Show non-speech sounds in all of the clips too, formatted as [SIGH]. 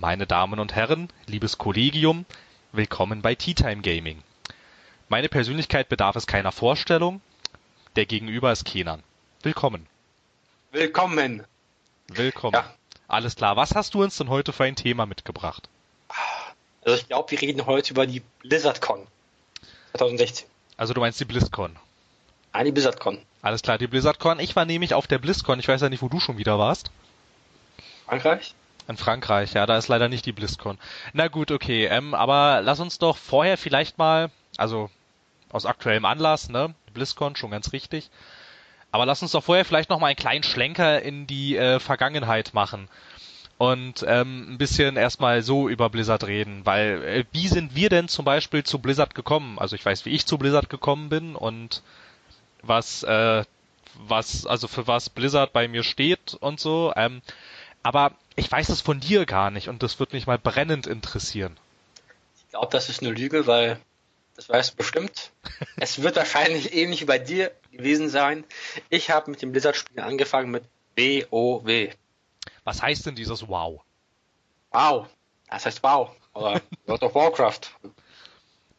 Meine Damen und Herren, liebes Kollegium, willkommen bei Tea Time Gaming. Meine Persönlichkeit bedarf es keiner Vorstellung. Der Gegenüber ist Kenan. Willkommen. Willkommen. Willkommen. Ja. Alles klar. Was hast du uns denn heute für ein Thema mitgebracht? Also ich glaube, wir reden heute über die BlizzardCon 2016. Also du meinst die BlizzCon? Ah, die BlizzardCon. Alles klar, die BlizzardCon. Ich war nämlich auf der BlizzCon. Ich weiß ja nicht, wo du schon wieder warst. Frankreich? In Frankreich, ja, da ist leider nicht die BlizzCon. Na gut, okay, ähm, aber lass uns doch vorher vielleicht mal, also aus aktuellem Anlass, ne, BlizzCon, schon ganz richtig, aber lass uns doch vorher vielleicht noch mal einen kleinen Schlenker in die äh, Vergangenheit machen und ähm, ein bisschen erstmal so über Blizzard reden, weil äh, wie sind wir denn zum Beispiel zu Blizzard gekommen? Also ich weiß, wie ich zu Blizzard gekommen bin und was äh, was also für was Blizzard bei mir steht und so. Ähm, aber ich weiß es von dir gar nicht und das wird mich mal brennend interessieren. Ich glaube, das ist eine Lüge, weil das weißt du bestimmt. [LAUGHS] es wird wahrscheinlich ähnlich wie bei dir gewesen sein. Ich habe mit dem Blizzard-Spiel angefangen mit WoW. Was heißt denn dieses Wow? Wow. Das heißt Wow. Oder [LAUGHS] World of Warcraft.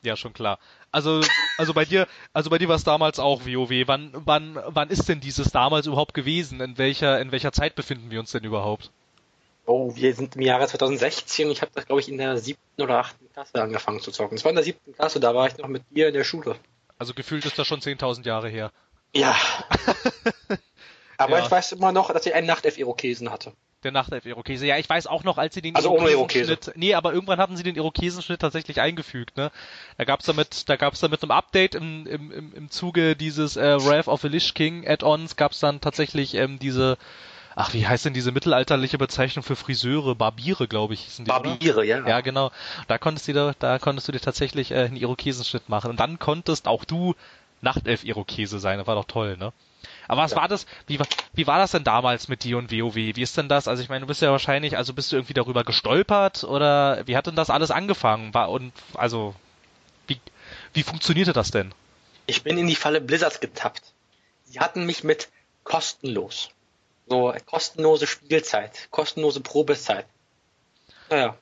Ja, schon klar. Also, also bei dir, also bei dir war es damals auch WoW. Wann, wann, wann ist denn dieses damals überhaupt gewesen? In welcher, in welcher Zeit befinden wir uns denn überhaupt? Oh, wir sind im Jahre 2016. Ich habe das, glaube ich, in der siebten oder achten Klasse angefangen zu zocken. Es war in der siebten Klasse, da war ich noch mit dir in der Schule. Also gefühlt ist das schon 10.000 Jahre her. Ja. [LAUGHS] Aber ja. ich weiß immer noch, dass ich einen Nachtelf-Irokesen hatte. Der Nachtelf-Irokese. Ja, ich weiß auch noch, als sie den also Irokesenschnitt. Nee, aber irgendwann hatten sie den Irokesenschnitt tatsächlich eingefügt, ne? Da gab's damit, da gab's dann mit einem Update im, im, im, im Zuge dieses äh, Wrath of the Lich King Add-ons gab's dann tatsächlich ähm, diese Ach, wie heißt denn diese mittelalterliche Bezeichnung für Friseure? Barbiere, glaube ich, hießen die. Barbiere, oder? ja. Ja, genau. Da konntest du dir, da konntest du dir tatsächlich äh, einen Irokesenschnitt machen. Und dann konntest auch du Nachtelf-Irokese sein. Das war doch toll, ne? Aber was ja. war das? Wie, wie war das denn damals mit dir und WoW? Wie ist denn das? Also ich meine, du bist ja wahrscheinlich, also bist du irgendwie darüber gestolpert oder wie hat denn das alles angefangen? War und also wie wie funktionierte das denn? Ich bin in die Falle Blizzards getappt. Sie hatten mich mit kostenlos. So kostenlose Spielzeit, kostenlose Probezeit. Naja.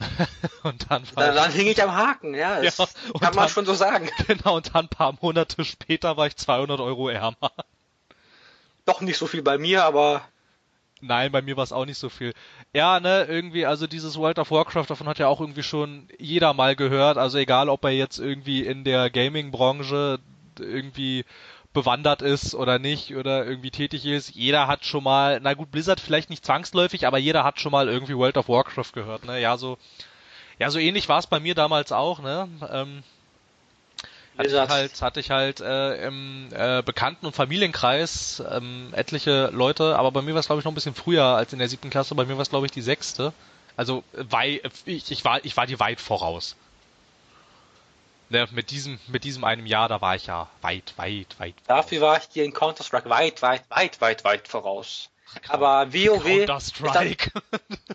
[LAUGHS] und dann, dann, dann hing ich am Haken, ja, [LAUGHS] ja kann man schon so sagen. [LAUGHS] Genau, und dann ein paar Monate später war ich 200 Euro ärmer doch nicht so viel bei mir, aber Nein, bei mir war es auch nicht so viel. Ja, ne, irgendwie, also dieses World of Warcraft, davon hat ja auch irgendwie schon jeder mal gehört. Also egal, ob er jetzt irgendwie in der Gaming-Branche irgendwie bewandert ist oder nicht oder irgendwie tätig ist. Jeder hat schon mal, na gut, Blizzard vielleicht nicht zwangsläufig, aber jeder hat schon mal irgendwie World of Warcraft gehört, ne? Ja, so, ja, so ähnlich war es bei mir damals auch, ne? Ähm, hatte ich halt, hatte ich halt äh, im äh, Bekannten- und Familienkreis ähm, etliche Leute, aber bei mir war es glaube ich noch ein bisschen früher als in der siebten Klasse, bei mir war es glaube ich die sechste. Also wei ich, ich war ich war die weit voraus. Ne, mit diesem mit diesem einem Jahr, da war ich ja weit, weit, weit. Dafür war ich dir in Counter Strike weit, weit, weit, weit, weit voraus. Aber WoW. Counter Strike.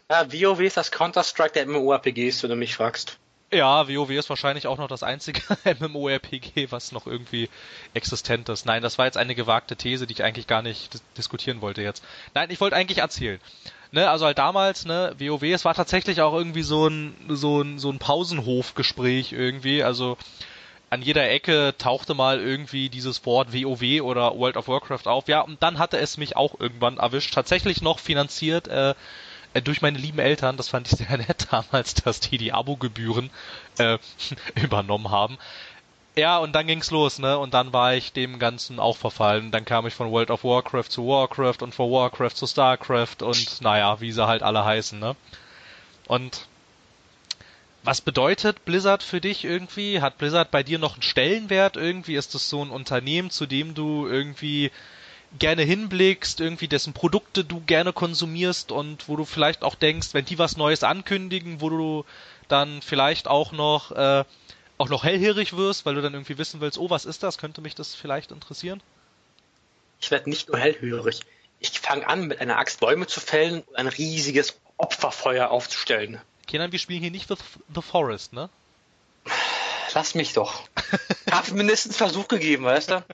ja, WoW ist das Counter Strike der MMORPGs, wenn du mich fragst. Ja, WoW ist wahrscheinlich auch noch das einzige [LAUGHS] MMORPG, was noch irgendwie existent ist. Nein, das war jetzt eine gewagte These, die ich eigentlich gar nicht dis diskutieren wollte jetzt. Nein, ich wollte eigentlich erzählen. Ne, also halt damals, ne, WoW, es war tatsächlich auch irgendwie so ein, so ein, so ein Pausenhofgespräch irgendwie, also an jeder Ecke tauchte mal irgendwie dieses Wort WoW oder World of Warcraft auf. Ja, und dann hatte es mich auch irgendwann erwischt. Tatsächlich noch finanziert, äh, äh, durch meine lieben Eltern, das fand ich sehr [LAUGHS] nett damals, dass die die Abogebühren äh, [LAUGHS] übernommen haben. Ja, und dann ging's los, ne? Und dann war ich dem Ganzen auch verfallen. Dann kam ich von World of Warcraft zu Warcraft und von Warcraft zu Starcraft und naja, wie sie halt alle heißen, ne? Und was bedeutet Blizzard für dich irgendwie? Hat Blizzard bei dir noch einen Stellenwert irgendwie? Ist das so ein Unternehmen, zu dem du irgendwie gerne hinblickst, irgendwie dessen Produkte du gerne konsumierst und wo du vielleicht auch denkst, wenn die was Neues ankündigen, wo du dann vielleicht auch noch äh, auch noch hellhörig wirst, weil du dann irgendwie wissen willst, oh, was ist das? Könnte mich das vielleicht interessieren? Ich werde nicht nur hellhörig. Ich fange an, mit einer Axt Bäume zu fällen und ein riesiges Opferfeuer aufzustellen. Kenan, wir spielen hier nicht The, The Forest, ne? Lass mich doch. [LAUGHS] Ich habe mindestens Versuch gegeben, weißt du?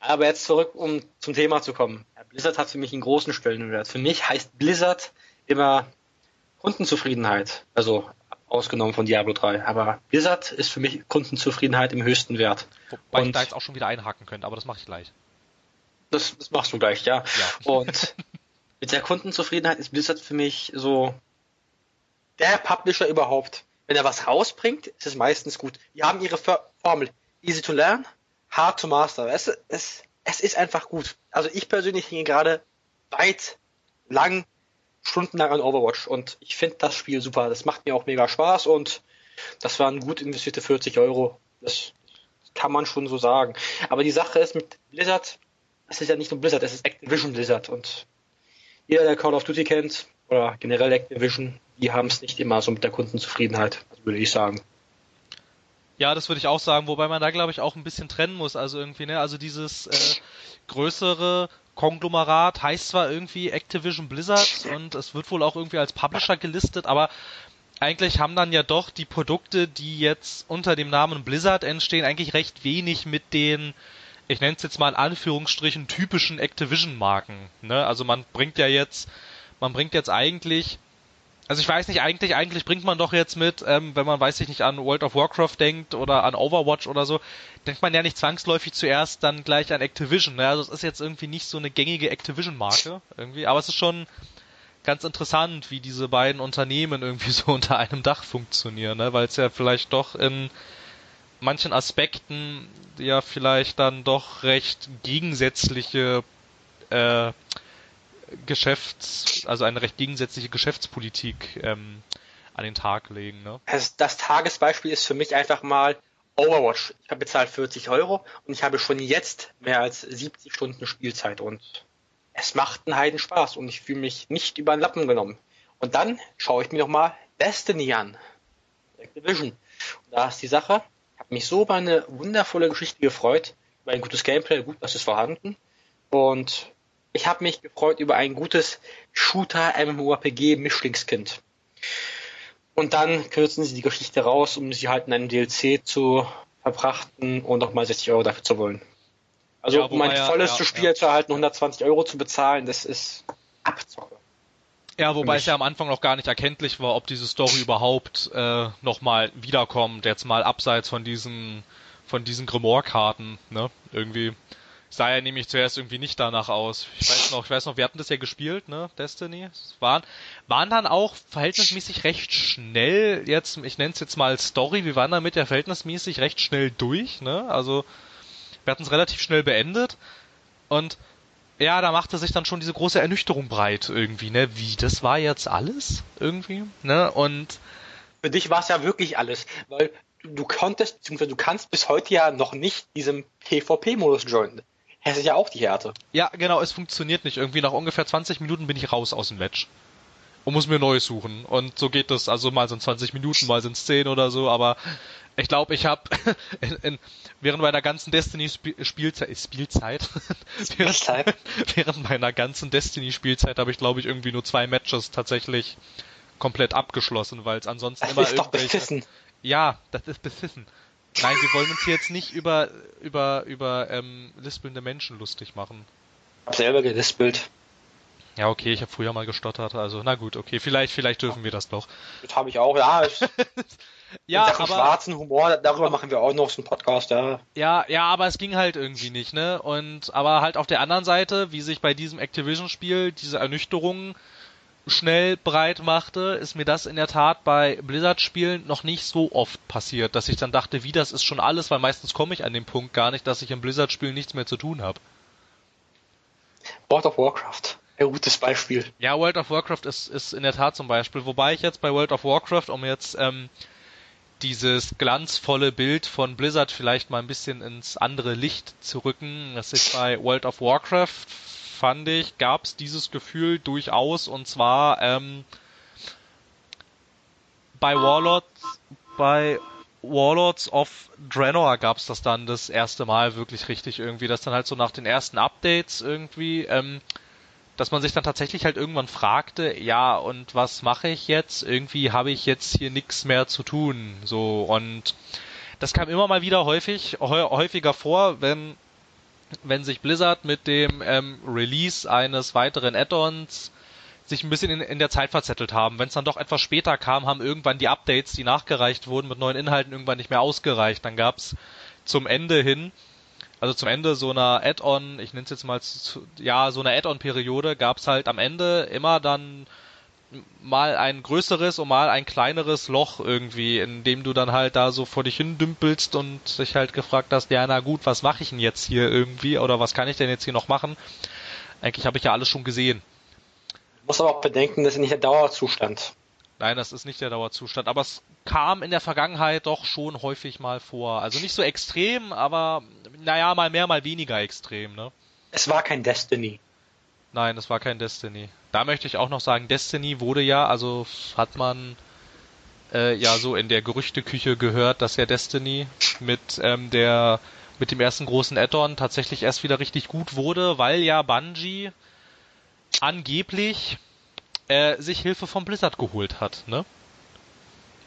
Aber jetzt zurück, um zum Thema zu kommen. Blizzard hat für mich einen großen Stellenwert. Für mich heißt Blizzard immer Kundenzufriedenheit. Also ausgenommen von Diablo 3. Aber Blizzard ist für mich Kundenzufriedenheit im höchsten Wert. Wobei und ich da jetzt auch schon wieder einhaken könnte, aber das mache ich gleich. Das, das machst du gleich, ja. ja. Und [LAUGHS] mit der Kundenzufriedenheit ist Blizzard für mich so der Publisher überhaupt. Wenn er was rausbringt, ist es meistens gut. Die haben ihre Formel. Easy to learn, hard to master. Es, es, es ist einfach gut. Also ich persönlich hinge gerade weit, lang, stundenlang an Overwatch und ich finde das Spiel super. Das macht mir auch mega Spaß und das waren gut investierte 40 Euro. Das kann man schon so sagen. Aber die Sache ist mit Blizzard, es ist ja nicht nur Blizzard, es ist Activision Blizzard und jeder, der Call of Duty kennt oder generell Activision, die haben es nicht immer so mit der Kundenzufriedenheit, würde ich sagen. Ja, das würde ich auch sagen, wobei man da glaube ich auch ein bisschen trennen muss. Also irgendwie, ne, also dieses äh, größere Konglomerat heißt zwar irgendwie Activision Blizzard und es wird wohl auch irgendwie als Publisher gelistet, aber eigentlich haben dann ja doch die Produkte, die jetzt unter dem Namen Blizzard entstehen, eigentlich recht wenig mit den, ich nenne es jetzt mal in Anführungsstrichen, typischen Activision-Marken. Ne? Also man bringt ja jetzt, man bringt jetzt eigentlich also ich weiß nicht, eigentlich, eigentlich bringt man doch jetzt mit, ähm, wenn man, weiß ich nicht, an World of Warcraft denkt oder an Overwatch oder so, denkt man ja nicht zwangsläufig zuerst dann gleich an Activision. Ne? Also es ist jetzt irgendwie nicht so eine gängige Activision-Marke irgendwie, aber es ist schon ganz interessant, wie diese beiden Unternehmen irgendwie [LAUGHS] so unter einem Dach funktionieren, ne? weil es ja vielleicht doch in manchen Aspekten ja vielleicht dann doch recht gegensätzliche äh, Geschäfts, also eine recht gegensätzliche Geschäftspolitik ähm, an den Tag legen. Ne? Also das Tagesbeispiel ist für mich einfach mal Overwatch. Ich habe bezahlt 40 Euro und ich habe schon jetzt mehr als 70 Stunden Spielzeit und es macht einen Heiden Spaß und ich fühle mich nicht über den Lappen genommen. Und dann schaue ich mir nochmal Destiny an. Activision. Und da ist die Sache, ich habe mich so über eine wundervolle Geschichte gefreut, über ein gutes Gameplay, gut, was ist vorhanden. Und ich habe mich gefreut über ein gutes Shooter MMORPG Mischlingskind. Und dann kürzen sie die Geschichte raus, um sie halt in einem DLC zu verbrachten und nochmal 60 Euro dafür zu wollen. Also ja, um ein volles ja, Spiel ja. zu erhalten, 120 Euro zu bezahlen, das ist Abzocke. Ja, wobei es ja am Anfang noch gar nicht erkenntlich war, ob diese Story überhaupt äh, nochmal wiederkommt, jetzt mal abseits von diesen von diesen Grimoire-Karten, ne? Irgendwie sah ja nämlich zuerst irgendwie nicht danach aus. Ich weiß noch, ich weiß noch, wir hatten das ja gespielt, ne, Destiny. Es waren, waren dann auch verhältnismäßig recht schnell, jetzt, ich nenne es jetzt mal Story, wir waren damit ja verhältnismäßig recht schnell durch, ne, also wir hatten es relativ schnell beendet und ja, da machte sich dann schon diese große Ernüchterung breit irgendwie, ne, wie, das war jetzt alles irgendwie, ne, und für dich war es ja wirklich alles, weil du konntest, beziehungsweise du kannst bis heute ja noch nicht diesem PvP-Modus joinen. Es ist ja auch die Härte. Ja, genau, es funktioniert nicht. Irgendwie nach ungefähr 20 Minuten bin ich raus aus dem Match. Und muss mir Neues suchen. Und so geht das. Also mal sind 20 Minuten, mal sind es 10 oder so. Aber ich glaube, ich habe [LAUGHS] [LAUGHS] [LAUGHS] während meiner ganzen Destiny-Spielzeit, Spielzeit, während, während meiner ganzen Destiny-Spielzeit habe ich, glaube ich, irgendwie nur zwei Matches tatsächlich komplett abgeschlossen, weil es ansonsten das immer ist. Doch beschissen. Ja, das ist beschissen. Nein, wir wollen uns hier jetzt nicht über, über, über ähm, lispelnde Menschen lustig machen. Ich hab selber gelispelt. Ja, okay, ich habe früher mal gestottert, also na gut, okay, vielleicht, vielleicht dürfen wir das doch. Das habe ich auch, ja. Ich, [LAUGHS] ja, aber schwarzen Humor, darüber machen wir auch noch so einen Podcast, ja. Ja, ja, aber es ging halt irgendwie nicht, ne? Und aber halt auf der anderen Seite, wie sich bei diesem Activision-Spiel diese Ernüchterung schnell breit machte, ist mir das in der Tat bei Blizzard-Spielen noch nicht so oft passiert, dass ich dann dachte, wie das ist schon alles, weil meistens komme ich an den Punkt gar nicht, dass ich im Blizzard-Spiel nichts mehr zu tun habe. World of Warcraft. Ein gutes Beispiel. Ja, World of Warcraft ist, ist in der Tat zum Beispiel. Wobei ich jetzt bei World of Warcraft, um jetzt ähm, dieses glanzvolle Bild von Blizzard vielleicht mal ein bisschen ins andere Licht zu rücken, dass ich bei World of Warcraft fand ich, gab es dieses Gefühl durchaus und zwar ähm, bei Warlords, bei Warlords of Draenor gab es das dann das erste Mal wirklich richtig irgendwie, dass dann halt so nach den ersten Updates irgendwie, ähm, dass man sich dann tatsächlich halt irgendwann fragte, ja und was mache ich jetzt? Irgendwie habe ich jetzt hier nichts mehr zu tun, so und das kam immer mal wieder häufig, häufiger vor, wenn wenn sich Blizzard mit dem ähm, Release eines weiteren Add-ons sich ein bisschen in, in der Zeit verzettelt haben. Wenn es dann doch etwas später kam, haben irgendwann die Updates, die nachgereicht wurden mit neuen Inhalten, irgendwann nicht mehr ausgereicht. Dann gab's zum Ende hin, also zum Ende so einer Add-on, ich nenne es jetzt mal, zu, ja, so eine Add-on-Periode, gab's halt am Ende immer dann mal ein größeres und mal ein kleineres Loch irgendwie, in dem du dann halt da so vor dich hin dümpelst und dich halt gefragt hast, ja na gut, was mache ich denn jetzt hier irgendwie oder was kann ich denn jetzt hier noch machen? Eigentlich habe ich ja alles schon gesehen. Du musst aber auch bedenken, das ist nicht der Dauerzustand. Nein, das ist nicht der Dauerzustand, aber es kam in der Vergangenheit doch schon häufig mal vor. Also nicht so extrem, aber naja, mal mehr, mal weniger extrem, ne? Es war kein Destiny. Nein, es war kein Destiny. Da möchte ich auch noch sagen, Destiny wurde ja, also hat man äh, ja so in der Gerüchteküche gehört, dass ja Destiny mit ähm, der mit dem ersten großen Add-on tatsächlich erst wieder richtig gut wurde, weil ja Bungie angeblich äh, sich Hilfe vom Blizzard geholt hat, ne?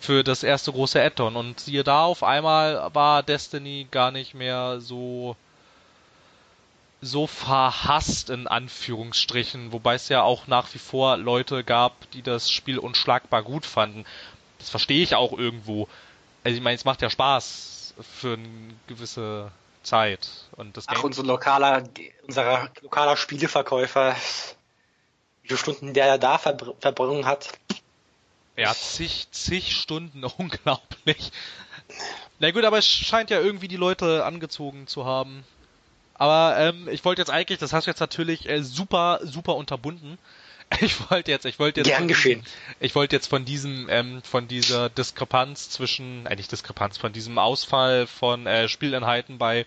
Für das erste große Add-on. Und siehe da, auf einmal war Destiny gar nicht mehr so so verhasst in Anführungsstrichen, wobei es ja auch nach wie vor Leute gab, die das Spiel unschlagbar gut fanden. Das verstehe ich auch irgendwo. Also ich meine, es macht ja Spaß für eine gewisse Zeit. Und das Ach, unser lokaler, unser lokaler Spieleverkäufer wie viele Stunden der da verbr verbrungen hat. Ja, zig, zig Stunden, [LAUGHS] unglaublich. Na gut, aber es scheint ja irgendwie die Leute angezogen zu haben. Aber ähm, ich wollte jetzt eigentlich, das hast du jetzt natürlich äh, super, super unterbunden. [LAUGHS] Ich wollte jetzt, ich wollte jetzt, Gern geschehen. ich wollte jetzt von diesem, ähm, von dieser Diskrepanz zwischen, äh, nicht Diskrepanz, von diesem Ausfall von äh, Spieleinheiten bei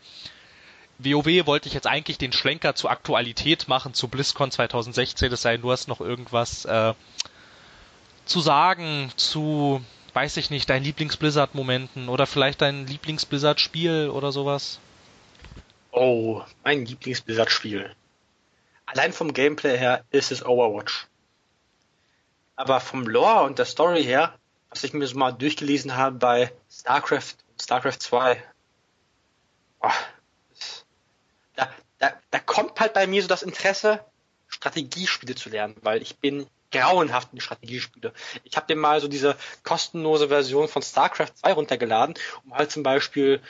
WoW wollte ich jetzt eigentlich den Schlenker zur Aktualität machen, zu BlizzCon 2016, es sei denn, du hast noch irgendwas äh, zu sagen zu, weiß ich nicht, deinen Lieblings-Blizzard-Momenten oder vielleicht dein Lieblings-Blizzard-Spiel oder sowas? Oh, mein Lieblings-Blizzard-Spiel. Allein vom Gameplay her ist es Overwatch. Aber vom Lore und der Story her, was ich mir so mal durchgelesen habe bei StarCraft und StarCraft 2, oh, da, da, da kommt halt bei mir so das Interesse, Strategiespiele zu lernen, weil ich bin grauenhaft in Strategiespiele. Ich habe dir mal so diese kostenlose Version von StarCraft 2 runtergeladen, um halt zum Beispiel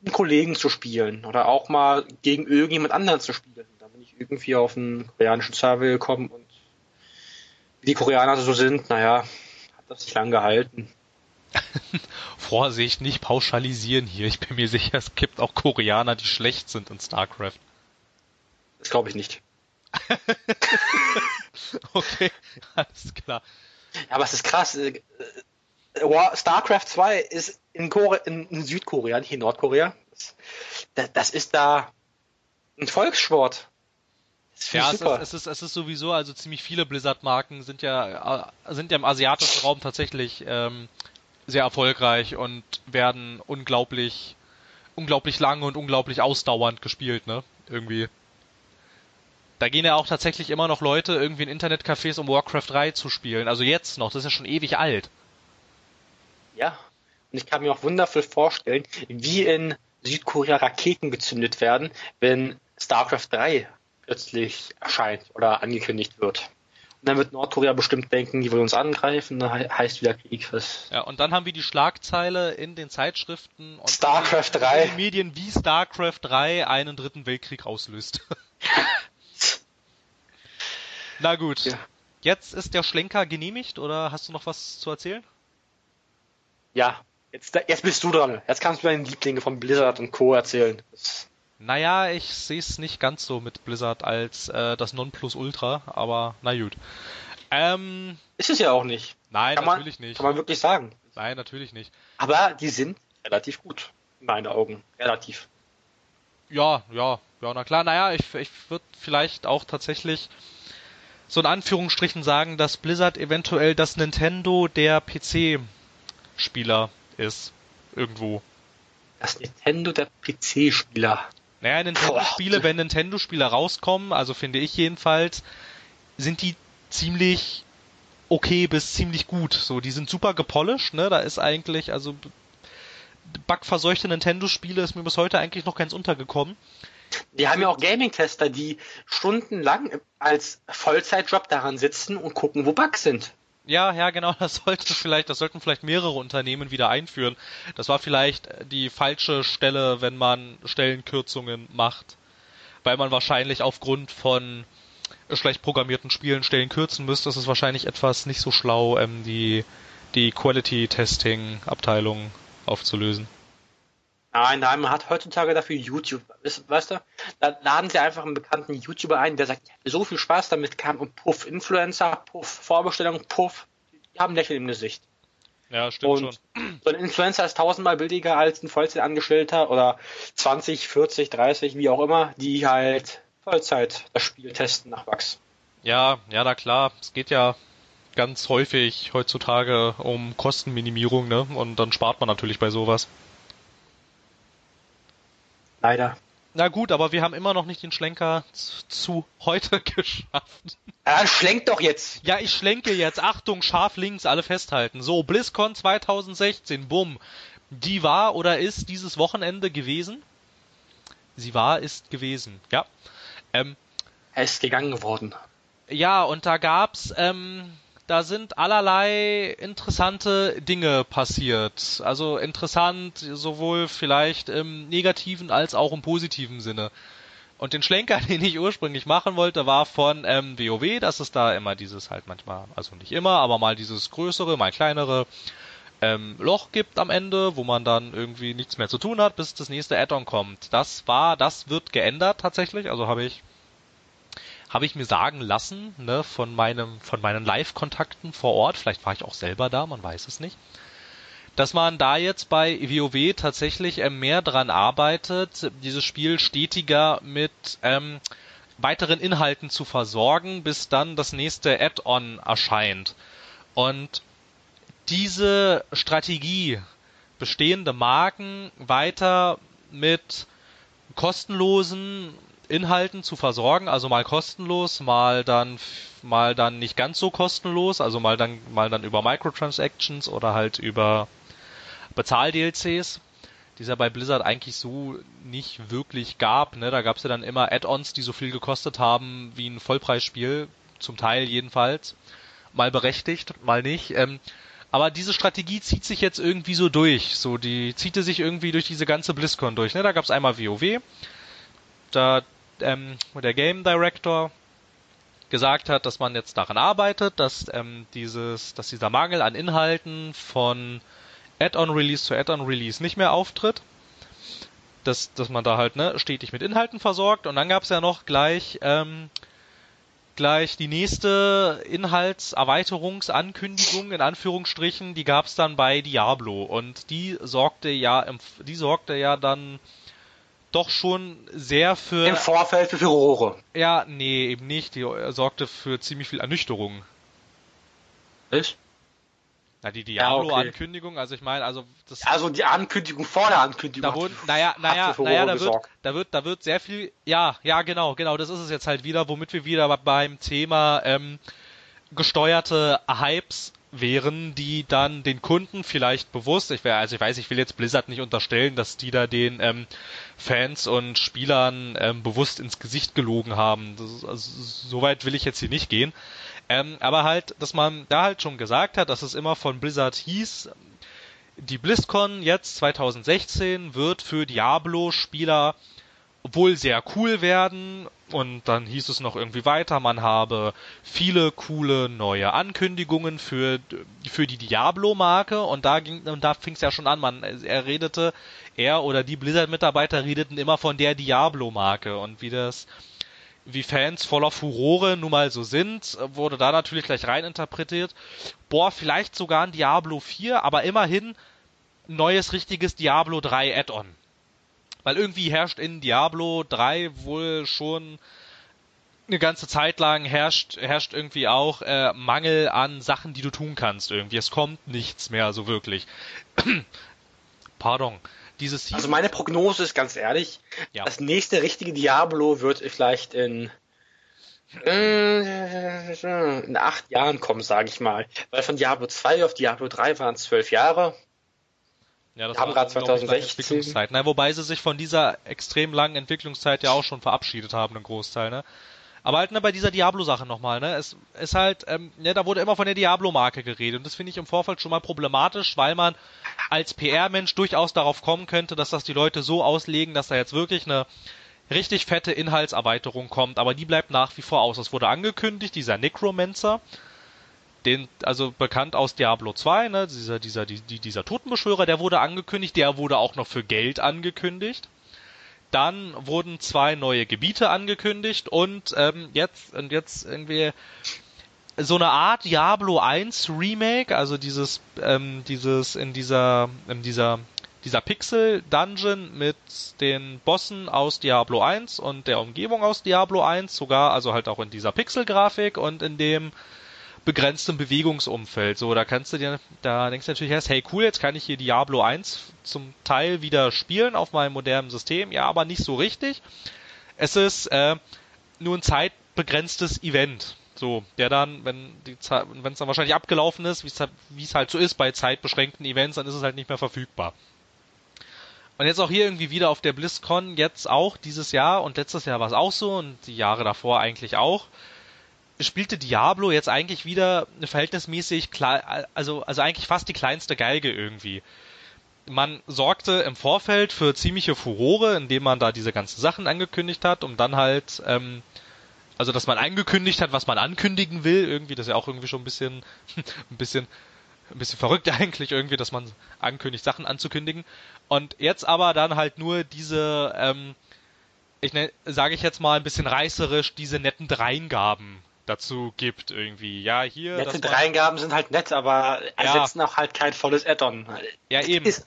mit einem Kollegen zu spielen oder auch mal gegen irgendjemand anderen zu spielen. Da bin ich irgendwie auf einen koreanischen Server gekommen und wie die Koreaner so sind, naja, hat das nicht lang gehalten. [LAUGHS] Vorsicht, nicht pauschalisieren hier. Ich bin mir sicher, es gibt auch Koreaner, die schlecht sind in StarCraft. Das glaube ich nicht. [LAUGHS] okay, alles klar. Ja, aber es ist krass. Äh, StarCraft 2 ist in, Kore in, in Südkorea, nicht in Nordkorea. Das, das ist da ein Volkssport. Ja, es ist, es ist, es ist sowieso, also ziemlich viele Blizzard-Marken sind ja, äh, sind ja im asiatischen Raum tatsächlich ähm, sehr erfolgreich und werden unglaublich, unglaublich lang und unglaublich ausdauernd gespielt, ne? Irgendwie. Da gehen ja auch tatsächlich immer noch Leute irgendwie in Internetcafés, um Warcraft 3 zu spielen. Also jetzt noch, das ist ja schon ewig alt. Ja. Und ich kann mir auch wundervoll vorstellen, wie in Südkorea Raketen gezündet werden, wenn StarCraft 3 plötzlich erscheint oder angekündigt wird. Und dann wird Nordkorea bestimmt denken, die wollen uns angreifen, dann heißt wieder Krieg. Was ja, und dann haben wir die Schlagzeile in den Zeitschriften und StarCraft 3. in den Medien, wie StarCraft 3 einen dritten Weltkrieg auslöst. [LAUGHS] Na gut. Ja. Jetzt ist der Schlenker genehmigt oder hast du noch was zu erzählen? Ja, jetzt, jetzt bist du dran. Jetzt kannst du deine Lieblinge von Blizzard und Co. erzählen. Naja, ich sehe es nicht ganz so mit Blizzard als äh, das Nonplusultra, aber na gut. Ähm, ist es ja auch nicht. Nein, kann natürlich man, nicht. Kann man wirklich sagen. Nein, natürlich nicht. Aber die sind relativ gut, in meinen Augen. Relativ. Ja, ja, ja, na klar. Naja, ich, ich würde vielleicht auch tatsächlich so in Anführungsstrichen sagen, dass Blizzard eventuell das Nintendo der PC-Spieler ist. Irgendwo. Das Nintendo der PC-Spieler. Naja, Nintendo-Spiele, wenn Nintendo-Spiele rauskommen, also finde ich jedenfalls, sind die ziemlich okay bis ziemlich gut. So, die sind super gepolished, ne? Da ist eigentlich, also bugverseuchte Nintendo-Spiele ist mir bis heute eigentlich noch ganz untergekommen. Wir haben ja auch Gaming-Tester, die stundenlang als Vollzeitjob daran sitzen und gucken, wo Bugs sind. Ja, ja, genau, [LAUGHS] das sollte vielleicht, das sollten vielleicht mehrere Unternehmen wieder einführen. Das war vielleicht die falsche Stelle, wenn man Stellenkürzungen macht. Weil man wahrscheinlich aufgrund von schlecht programmierten Spielen Stellen kürzen müsste, ist es wahrscheinlich etwas nicht so schlau, ähm, die, die Quality-Testing-Abteilung aufzulösen. Nein, nein, man hat heutzutage dafür YouTube. Weißt du, da laden sie einfach einen bekannten YouTuber ein, der sagt, ich hatte so viel Spaß damit kam und puff, Influencer, puff, Vorbestellung, puff, die haben Lächeln im Gesicht. Ja, stimmt und schon. So ein Influencer ist tausendmal billiger als ein Vollzeitangestellter oder 20, 40, 30, wie auch immer, die halt Vollzeit das Spiel testen nach Wachs. Ja, ja, na klar. Es geht ja ganz häufig heutzutage um Kostenminimierung, ne? Und dann spart man natürlich bei sowas. Leider. Na gut, aber wir haben immer noch nicht den Schlenker zu heute [LAUGHS] geschafft. Ja, schlenk doch jetzt. Ja, ich schlenke jetzt. Achtung, scharf links, alle festhalten. So, BlizzCon 2016, bumm. Die war oder ist dieses Wochenende gewesen? Sie war, ist gewesen, ja. Ähm, er ist gegangen geworden. Ja, und da gab's ähm, da sind allerlei interessante Dinge passiert. Also interessant sowohl vielleicht im negativen als auch im positiven Sinne. Und den Schlenker, [LAUGHS] den ich ursprünglich machen wollte, war von ähm, WoW, dass es da immer dieses halt manchmal, also nicht immer, aber mal dieses größere, mal kleinere ähm, Loch gibt am Ende, wo man dann irgendwie nichts mehr zu tun hat, bis das nächste Add-on kommt. Das war, das wird geändert tatsächlich, also habe ich habe ich mir sagen lassen, ne, von meinem, von meinen Live-Kontakten vor Ort, vielleicht war ich auch selber da, man weiß es nicht, dass man da jetzt bei WoW tatsächlich ähm, mehr dran arbeitet, dieses Spiel stetiger mit ähm, weiteren Inhalten zu versorgen, bis dann das nächste Add-on erscheint. Und diese Strategie, bestehende Marken weiter mit kostenlosen Inhalten zu versorgen, also mal kostenlos, mal dann mal dann nicht ganz so kostenlos, also mal dann mal dann über Microtransactions oder halt über Bezahl-DLCs, die es ja bei Blizzard eigentlich so nicht wirklich gab. Ne? Da gab es ja dann immer Add-ons, die so viel gekostet haben wie ein Vollpreisspiel, zum Teil jedenfalls. Mal berechtigt, mal nicht. Ähm, aber diese Strategie zieht sich jetzt irgendwie so durch. So, die zieht sich irgendwie durch diese ganze BlizzCon durch. Ne? Da gab es einmal WoW, da ähm, der Game Director gesagt hat, dass man jetzt daran arbeitet, dass ähm, dieses, dass dieser Mangel an Inhalten von Add-on-Release zu Add-on-Release nicht mehr auftritt. Dass, dass man da halt ne, stetig mit Inhalten versorgt. Und dann gab es ja noch gleich ähm, gleich die nächste Inhaltserweiterungsankündigung in Anführungsstrichen, die gab es dann bei Diablo und die sorgte ja die sorgte ja dann doch schon sehr für. Im Vorfeld für Furore. Ja, nee, eben nicht. Die sorgte für ziemlich viel Ernüchterung. Ich? Na, die Diablo-Ankündigung, ja, okay. also ich meine, also das. Also die Ankündigung vor der Ankündigung. Da wurde, naja, naja, naja, da wird, da wird, da wird sehr viel, ja, ja, genau, genau, das ist es jetzt halt wieder, womit wir wieder beim Thema ähm, gesteuerte Hypes wären, die dann den Kunden vielleicht bewusst, ich, also ich weiß, ich will jetzt Blizzard nicht unterstellen, dass die da den ähm, Fans und Spielern ähm, bewusst ins Gesicht gelogen haben. Das, also, so weit will ich jetzt hier nicht gehen. Ähm, aber halt, dass man da halt schon gesagt hat, dass es immer von Blizzard hieß, die BlizzCon jetzt 2016 wird für Diablo-Spieler wohl sehr cool werden und dann hieß es noch irgendwie weiter, man habe viele coole neue Ankündigungen für, für die Diablo-Marke und da ging, und da fing es ja schon an, man, er redete, er oder die Blizzard-Mitarbeiter redeten immer von der Diablo-Marke und wie das, wie Fans voller Furore nun mal so sind, wurde da natürlich gleich rein interpretiert. Boah, vielleicht sogar ein Diablo 4, aber immerhin neues richtiges Diablo 3 Add-on. Weil irgendwie herrscht in Diablo 3 wohl schon eine ganze Zeit lang herrscht, herrscht irgendwie auch äh, Mangel an Sachen, die du tun kannst irgendwie. Es kommt nichts mehr so wirklich. [CLEARS THROAT] Pardon. Dieses also meine Prognose ist ganz ehrlich, ja. das nächste richtige Diablo wird vielleicht in äh, in acht Jahren kommen, sage ich mal. Weil von Diablo 2 auf Diablo 3 waren es zwölf Jahre. Ja, das haben gerade eine unglaublich lange 2016. Entwicklungszeit. Na, wobei sie sich von dieser extrem langen Entwicklungszeit ja auch schon verabschiedet haben, einen Großteil, ne? Aber halt ne, bei dieser Diablo-Sache nochmal, ne? Es ist halt, ähm, ne, da wurde immer von der Diablo-Marke geredet und das finde ich im Vorfeld schon mal problematisch, weil man als PR-Mensch durchaus darauf kommen könnte, dass das die Leute so auslegen, dass da jetzt wirklich eine richtig fette Inhaltserweiterung kommt, aber die bleibt nach wie vor aus. Es wurde angekündigt, dieser Necromancer, den, also bekannt aus Diablo 2, ne, dieser, dieser, die, die, dieser Totenbeschwörer, der wurde angekündigt, der wurde auch noch für Geld angekündigt. Dann wurden zwei neue Gebiete angekündigt und ähm, jetzt und jetzt irgendwie so eine Art Diablo 1 Remake, also dieses ähm, dieses in dieser in dieser dieser Pixel Dungeon mit den Bossen aus Diablo 1 und der Umgebung aus Diablo 1, sogar also halt auch in dieser Pixel Grafik und in dem begrenztem Bewegungsumfeld. So, da kannst du dir, da denkst du natürlich erst, hey cool, jetzt kann ich hier Diablo 1 zum Teil wieder spielen auf meinem modernen System. Ja, aber nicht so richtig. Es ist äh, nur ein zeitbegrenztes Event. So, der dann, wenn die Zeit, wenn es dann wahrscheinlich abgelaufen ist, wie es halt, es halt so ist bei zeitbeschränkten Events, dann ist es halt nicht mehr verfügbar. Und jetzt auch hier irgendwie wieder auf der BlizzCon, jetzt auch dieses Jahr und letztes Jahr war es auch so und die Jahre davor eigentlich auch spielte Diablo jetzt eigentlich wieder verhältnismäßig klar, also, also eigentlich fast die kleinste Geige irgendwie. Man sorgte im Vorfeld für ziemliche Furore, indem man da diese ganzen Sachen angekündigt hat, um dann halt, ähm, also dass man angekündigt hat, was man ankündigen will, irgendwie, das ist ja auch irgendwie schon ein bisschen, [LAUGHS] ein bisschen, ein bisschen verrückt [LAUGHS] eigentlich irgendwie, dass man ankündigt, Sachen anzukündigen. Und jetzt aber dann halt nur diese, ähm, ich ne, sage ich jetzt mal ein bisschen reißerisch, diese netten Dreingaben dazu gibt irgendwie. Ja, hier. Nette dass man- Dreingaben sind halt nett, aber Ja. ersetzen auch halt kein volles Add-on. Ja, eben. Ist,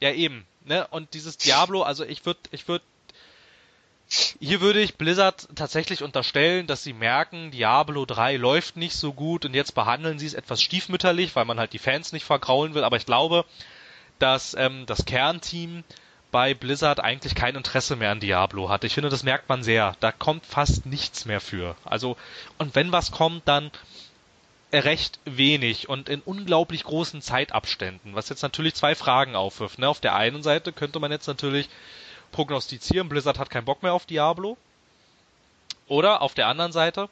Ja, eben. Ne? Und dieses Diablo, also ich würde, ich würde, hier würde ich Blizzard tatsächlich unterstellen, dass sie merken, Diablo 3 läuft nicht so gut und jetzt behandeln sie es etwas stiefmütterlich, weil man halt die Fans nicht vergraulen will. Aber ich glaube, dass ähm, das Kernteam bei Blizzard eigentlich kein Interesse mehr an Diablo hat. Ich finde, das merkt man sehr. Da kommt fast nichts mehr für. Also, und wenn was kommt, dann recht wenig und in unglaublich großen Zeitabständen, was jetzt natürlich zwei Fragen aufwirft. Ne? Auf der einen Seite könnte man jetzt natürlich prognostizieren, Blizzard hat keinen Bock mehr auf Diablo. Oder auf der anderen Seite,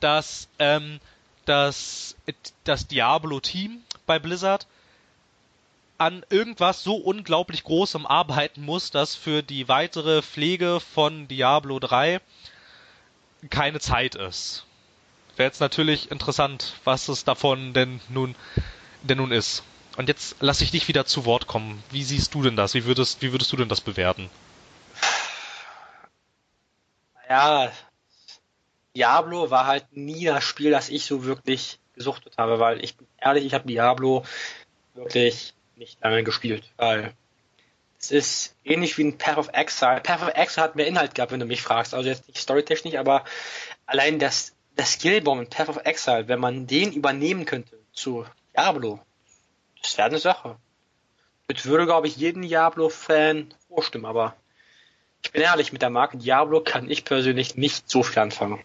dass ähm, das, das Diablo-Team bei Blizzard an irgendwas so unglaublich Großem arbeiten muss, dass für die weitere Pflege von Diablo 3 keine Zeit ist. Wäre jetzt natürlich interessant, was es davon denn nun, denn nun ist. Und jetzt lasse ich dich wieder zu Wort kommen. Wie siehst du denn das? Wie würdest, wie würdest du denn das bewerten? ja, Diablo war halt nie das Spiel, das ich so wirklich gesuchtet habe, weil ich bin ehrlich, ich habe Diablo wirklich nicht lange gespielt, weil es ist ähnlich wie ein Path of Exile. Path of Exile hat mehr Inhalt gehabt, wenn du mich fragst. Also jetzt nicht storytechnisch, aber allein das, das Skillbaum in Path of Exile, wenn man den übernehmen könnte zu Diablo, das wäre eine Sache. Das würde, glaube ich, jeden Diablo-Fan vorstimmen, aber ich bin ehrlich, mit der Marke Diablo kann ich persönlich nicht so viel anfangen.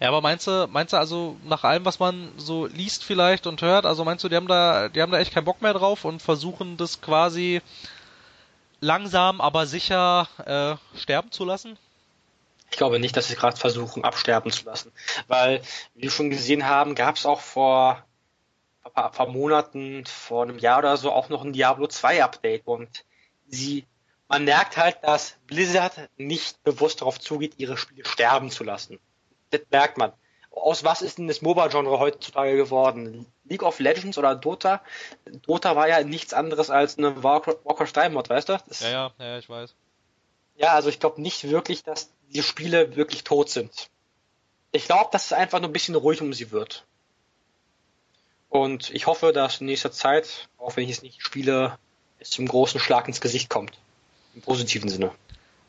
Ja, aber meinst du, meinst du also nach allem, was man so liest vielleicht und hört, also meinst du, die haben da, die haben da echt keinen Bock mehr drauf und versuchen das quasi langsam, aber sicher äh, sterben zu lassen? Ich glaube nicht, dass sie gerade versuchen, absterben zu lassen. Weil, wie wir schon gesehen haben, gab es auch vor ein paar, paar Monaten, vor einem Jahr oder so, auch noch ein Diablo 2 Update. Und sie, man merkt halt, dass Blizzard nicht bewusst darauf zugeht, ihre Spiele sterben zu lassen. Das merkt man. Aus was ist denn das MOBA-Genre heutzutage geworden? League of Legends oder Dota? Dota war ja nichts anderes als eine Warcraft, Warcraft 3 Mod, weißt du? Das, Ja, ja, ja, ich weiß. ja, also ich glaube nicht wirklich, dass die Spiele wirklich tot sind. Ich glaube, dass es einfach nur ein bisschen ruhig um sie wird. Und ich hoffe, dass in nächster Zeit, auch wenn ich es nicht spiele, es zum großen Schlag ins Gesicht kommt. Im positiven Sinne.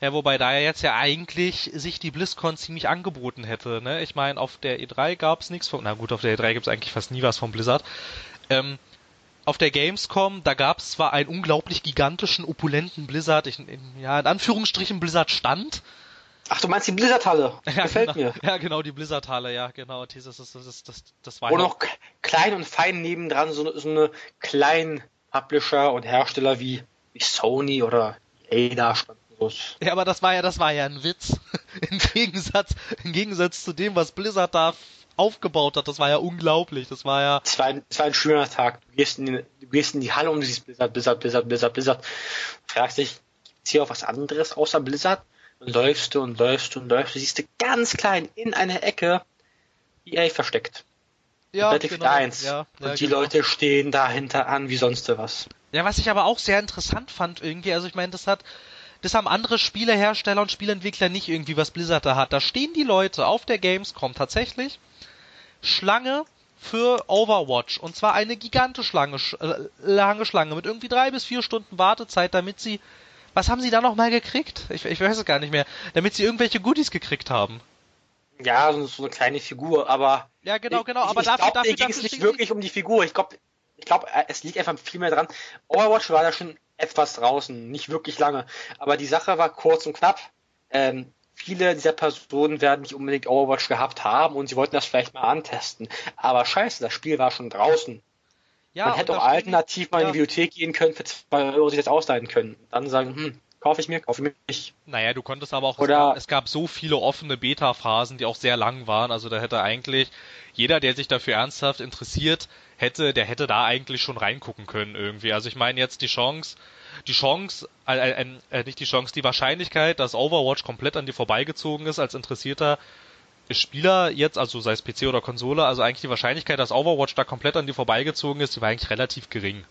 Ja, wobei da ja jetzt ja eigentlich sich die BlizzCon ziemlich angeboten hätte, ne? Ich meine, auf der E3 gab's nichts von, na gut, auf der E3 gibt's eigentlich fast nie was von Blizzard. Ähm, auf der Gamescom, da gab's zwar einen unglaublich gigantischen, opulenten Blizzard, ich, in, ja, in Anführungsstrichen Blizzard stand. Ach, du meinst die Blizzard-Halle? [LAUGHS] Ja, Gefällt genau, mir. Ja, genau, die Blizzard-Halle, ja, genau. Dieses, das, das, das, das war ja noch klein und fein nebendran so, so eine kleinen Publisher und Hersteller wie wie Sony oder EA da standen. Ja, aber das war ja, das war ja ein Witz. [LAUGHS] Im Gegensatz, im Gegensatz zu dem, was Blizzard da aufgebaut hat, das war ja unglaublich. Das war ja. Es war ein, es war ein schöner Tag. Du gehst, in die, du gehst in die Halle und siehst Blizzard, Blizzard, Blizzard, Blizzard, Blizzard. Fragst dich, gibt's hier auch was anderes außer Blizzard? Und läufst du und läufst du und läufst du, siehst du ganz klein in einer Ecke EA versteckt. Ja, Battlefield genau. 1. Ja, ja, und die genau. Leute stehen dahinter an wie sonst was. Ja, was ich aber auch sehr interessant fand irgendwie, also ich meine, das hat, das haben andere Spielehersteller und Spielentwickler nicht irgendwie, was Blizzard da hat. Da stehen die Leute auf der Gamescom tatsächlich Schlange für Overwatch. Und zwar eine gigantische Schlange, äh, lange Schlange mit irgendwie drei bis vier Stunden Wartezeit, damit sie, was haben sie da nochmal gekriegt? Ich, ich weiß es gar nicht mehr. Damit sie irgendwelche Goodies gekriegt haben. Ja, so, eine kleine Figur, aber. Ja, genau, genau, aber ich, dafür, glaub, dafür, ging es nicht wirklich um die Figur. Ich glaube, ich glaube, äh, es liegt einfach viel mehr dran. Overwatch war da schon etwas draußen, nicht wirklich lange. Aber die Sache war kurz und knapp. Ähm, viele dieser Personen werden nicht unbedingt Overwatch gehabt haben und sie wollten das vielleicht mal antesten. Aber scheiße, das Spiel war schon draußen. Ja, Man hätte auch alternativ mal in die Bibliothek gehen können, für zwei Euro sich das ausleihen können. Dann sagen, hm, kaufe ich mir, kaufe ich mich. Naja, du konntest aber auch, Oder, es, gab, es gab so viele offene Beta-Phasen, die auch sehr lang waren, also da hätte eigentlich jeder, der sich dafür ernsthaft interessiert, hätte, der hätte da eigentlich schon reingucken können irgendwie. Also ich meine jetzt die Chance, die Chance, äh, äh, äh, nicht die Chance, die Wahrscheinlichkeit, dass Overwatch komplett an dir vorbeigezogen ist als interessierter Spieler jetzt, also sei es PC oder Konsole, also eigentlich die Wahrscheinlichkeit, dass Overwatch da komplett an dir vorbeigezogen ist, die war eigentlich relativ gering.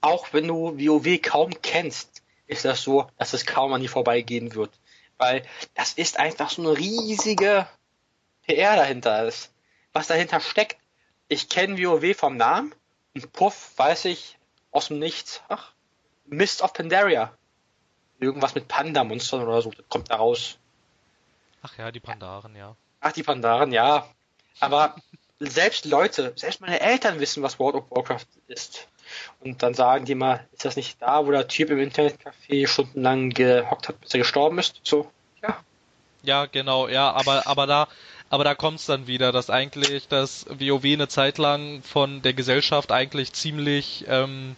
Auch wenn du WoW kaum kennst, ist das so, dass es kaum an dir vorbeigehen wird. Weil das ist einfach so eine riesige PR dahinter ist. Was dahinter steckt, ich kenne WoW vom Namen und puff, weiß ich aus dem Nichts, ach, Mist of Pandaria. Irgendwas mit Panda-Monstern oder so, das kommt da raus. Ach ja, die Pandaren, ja. Ach, die Pandaren, ja. Aber [LAUGHS] selbst Leute, selbst meine Eltern wissen, was World of Warcraft ist. Und dann sagen die mal, ist das nicht da, wo der Typ im Internetcafé stundenlang gehockt hat, bis er gestorben ist? So, ja. Ja, genau, ja, aber, aber da, aber da kommt's dann wieder, dass eigentlich das WoW eine Zeit lang von der Gesellschaft eigentlich ziemlich ähm,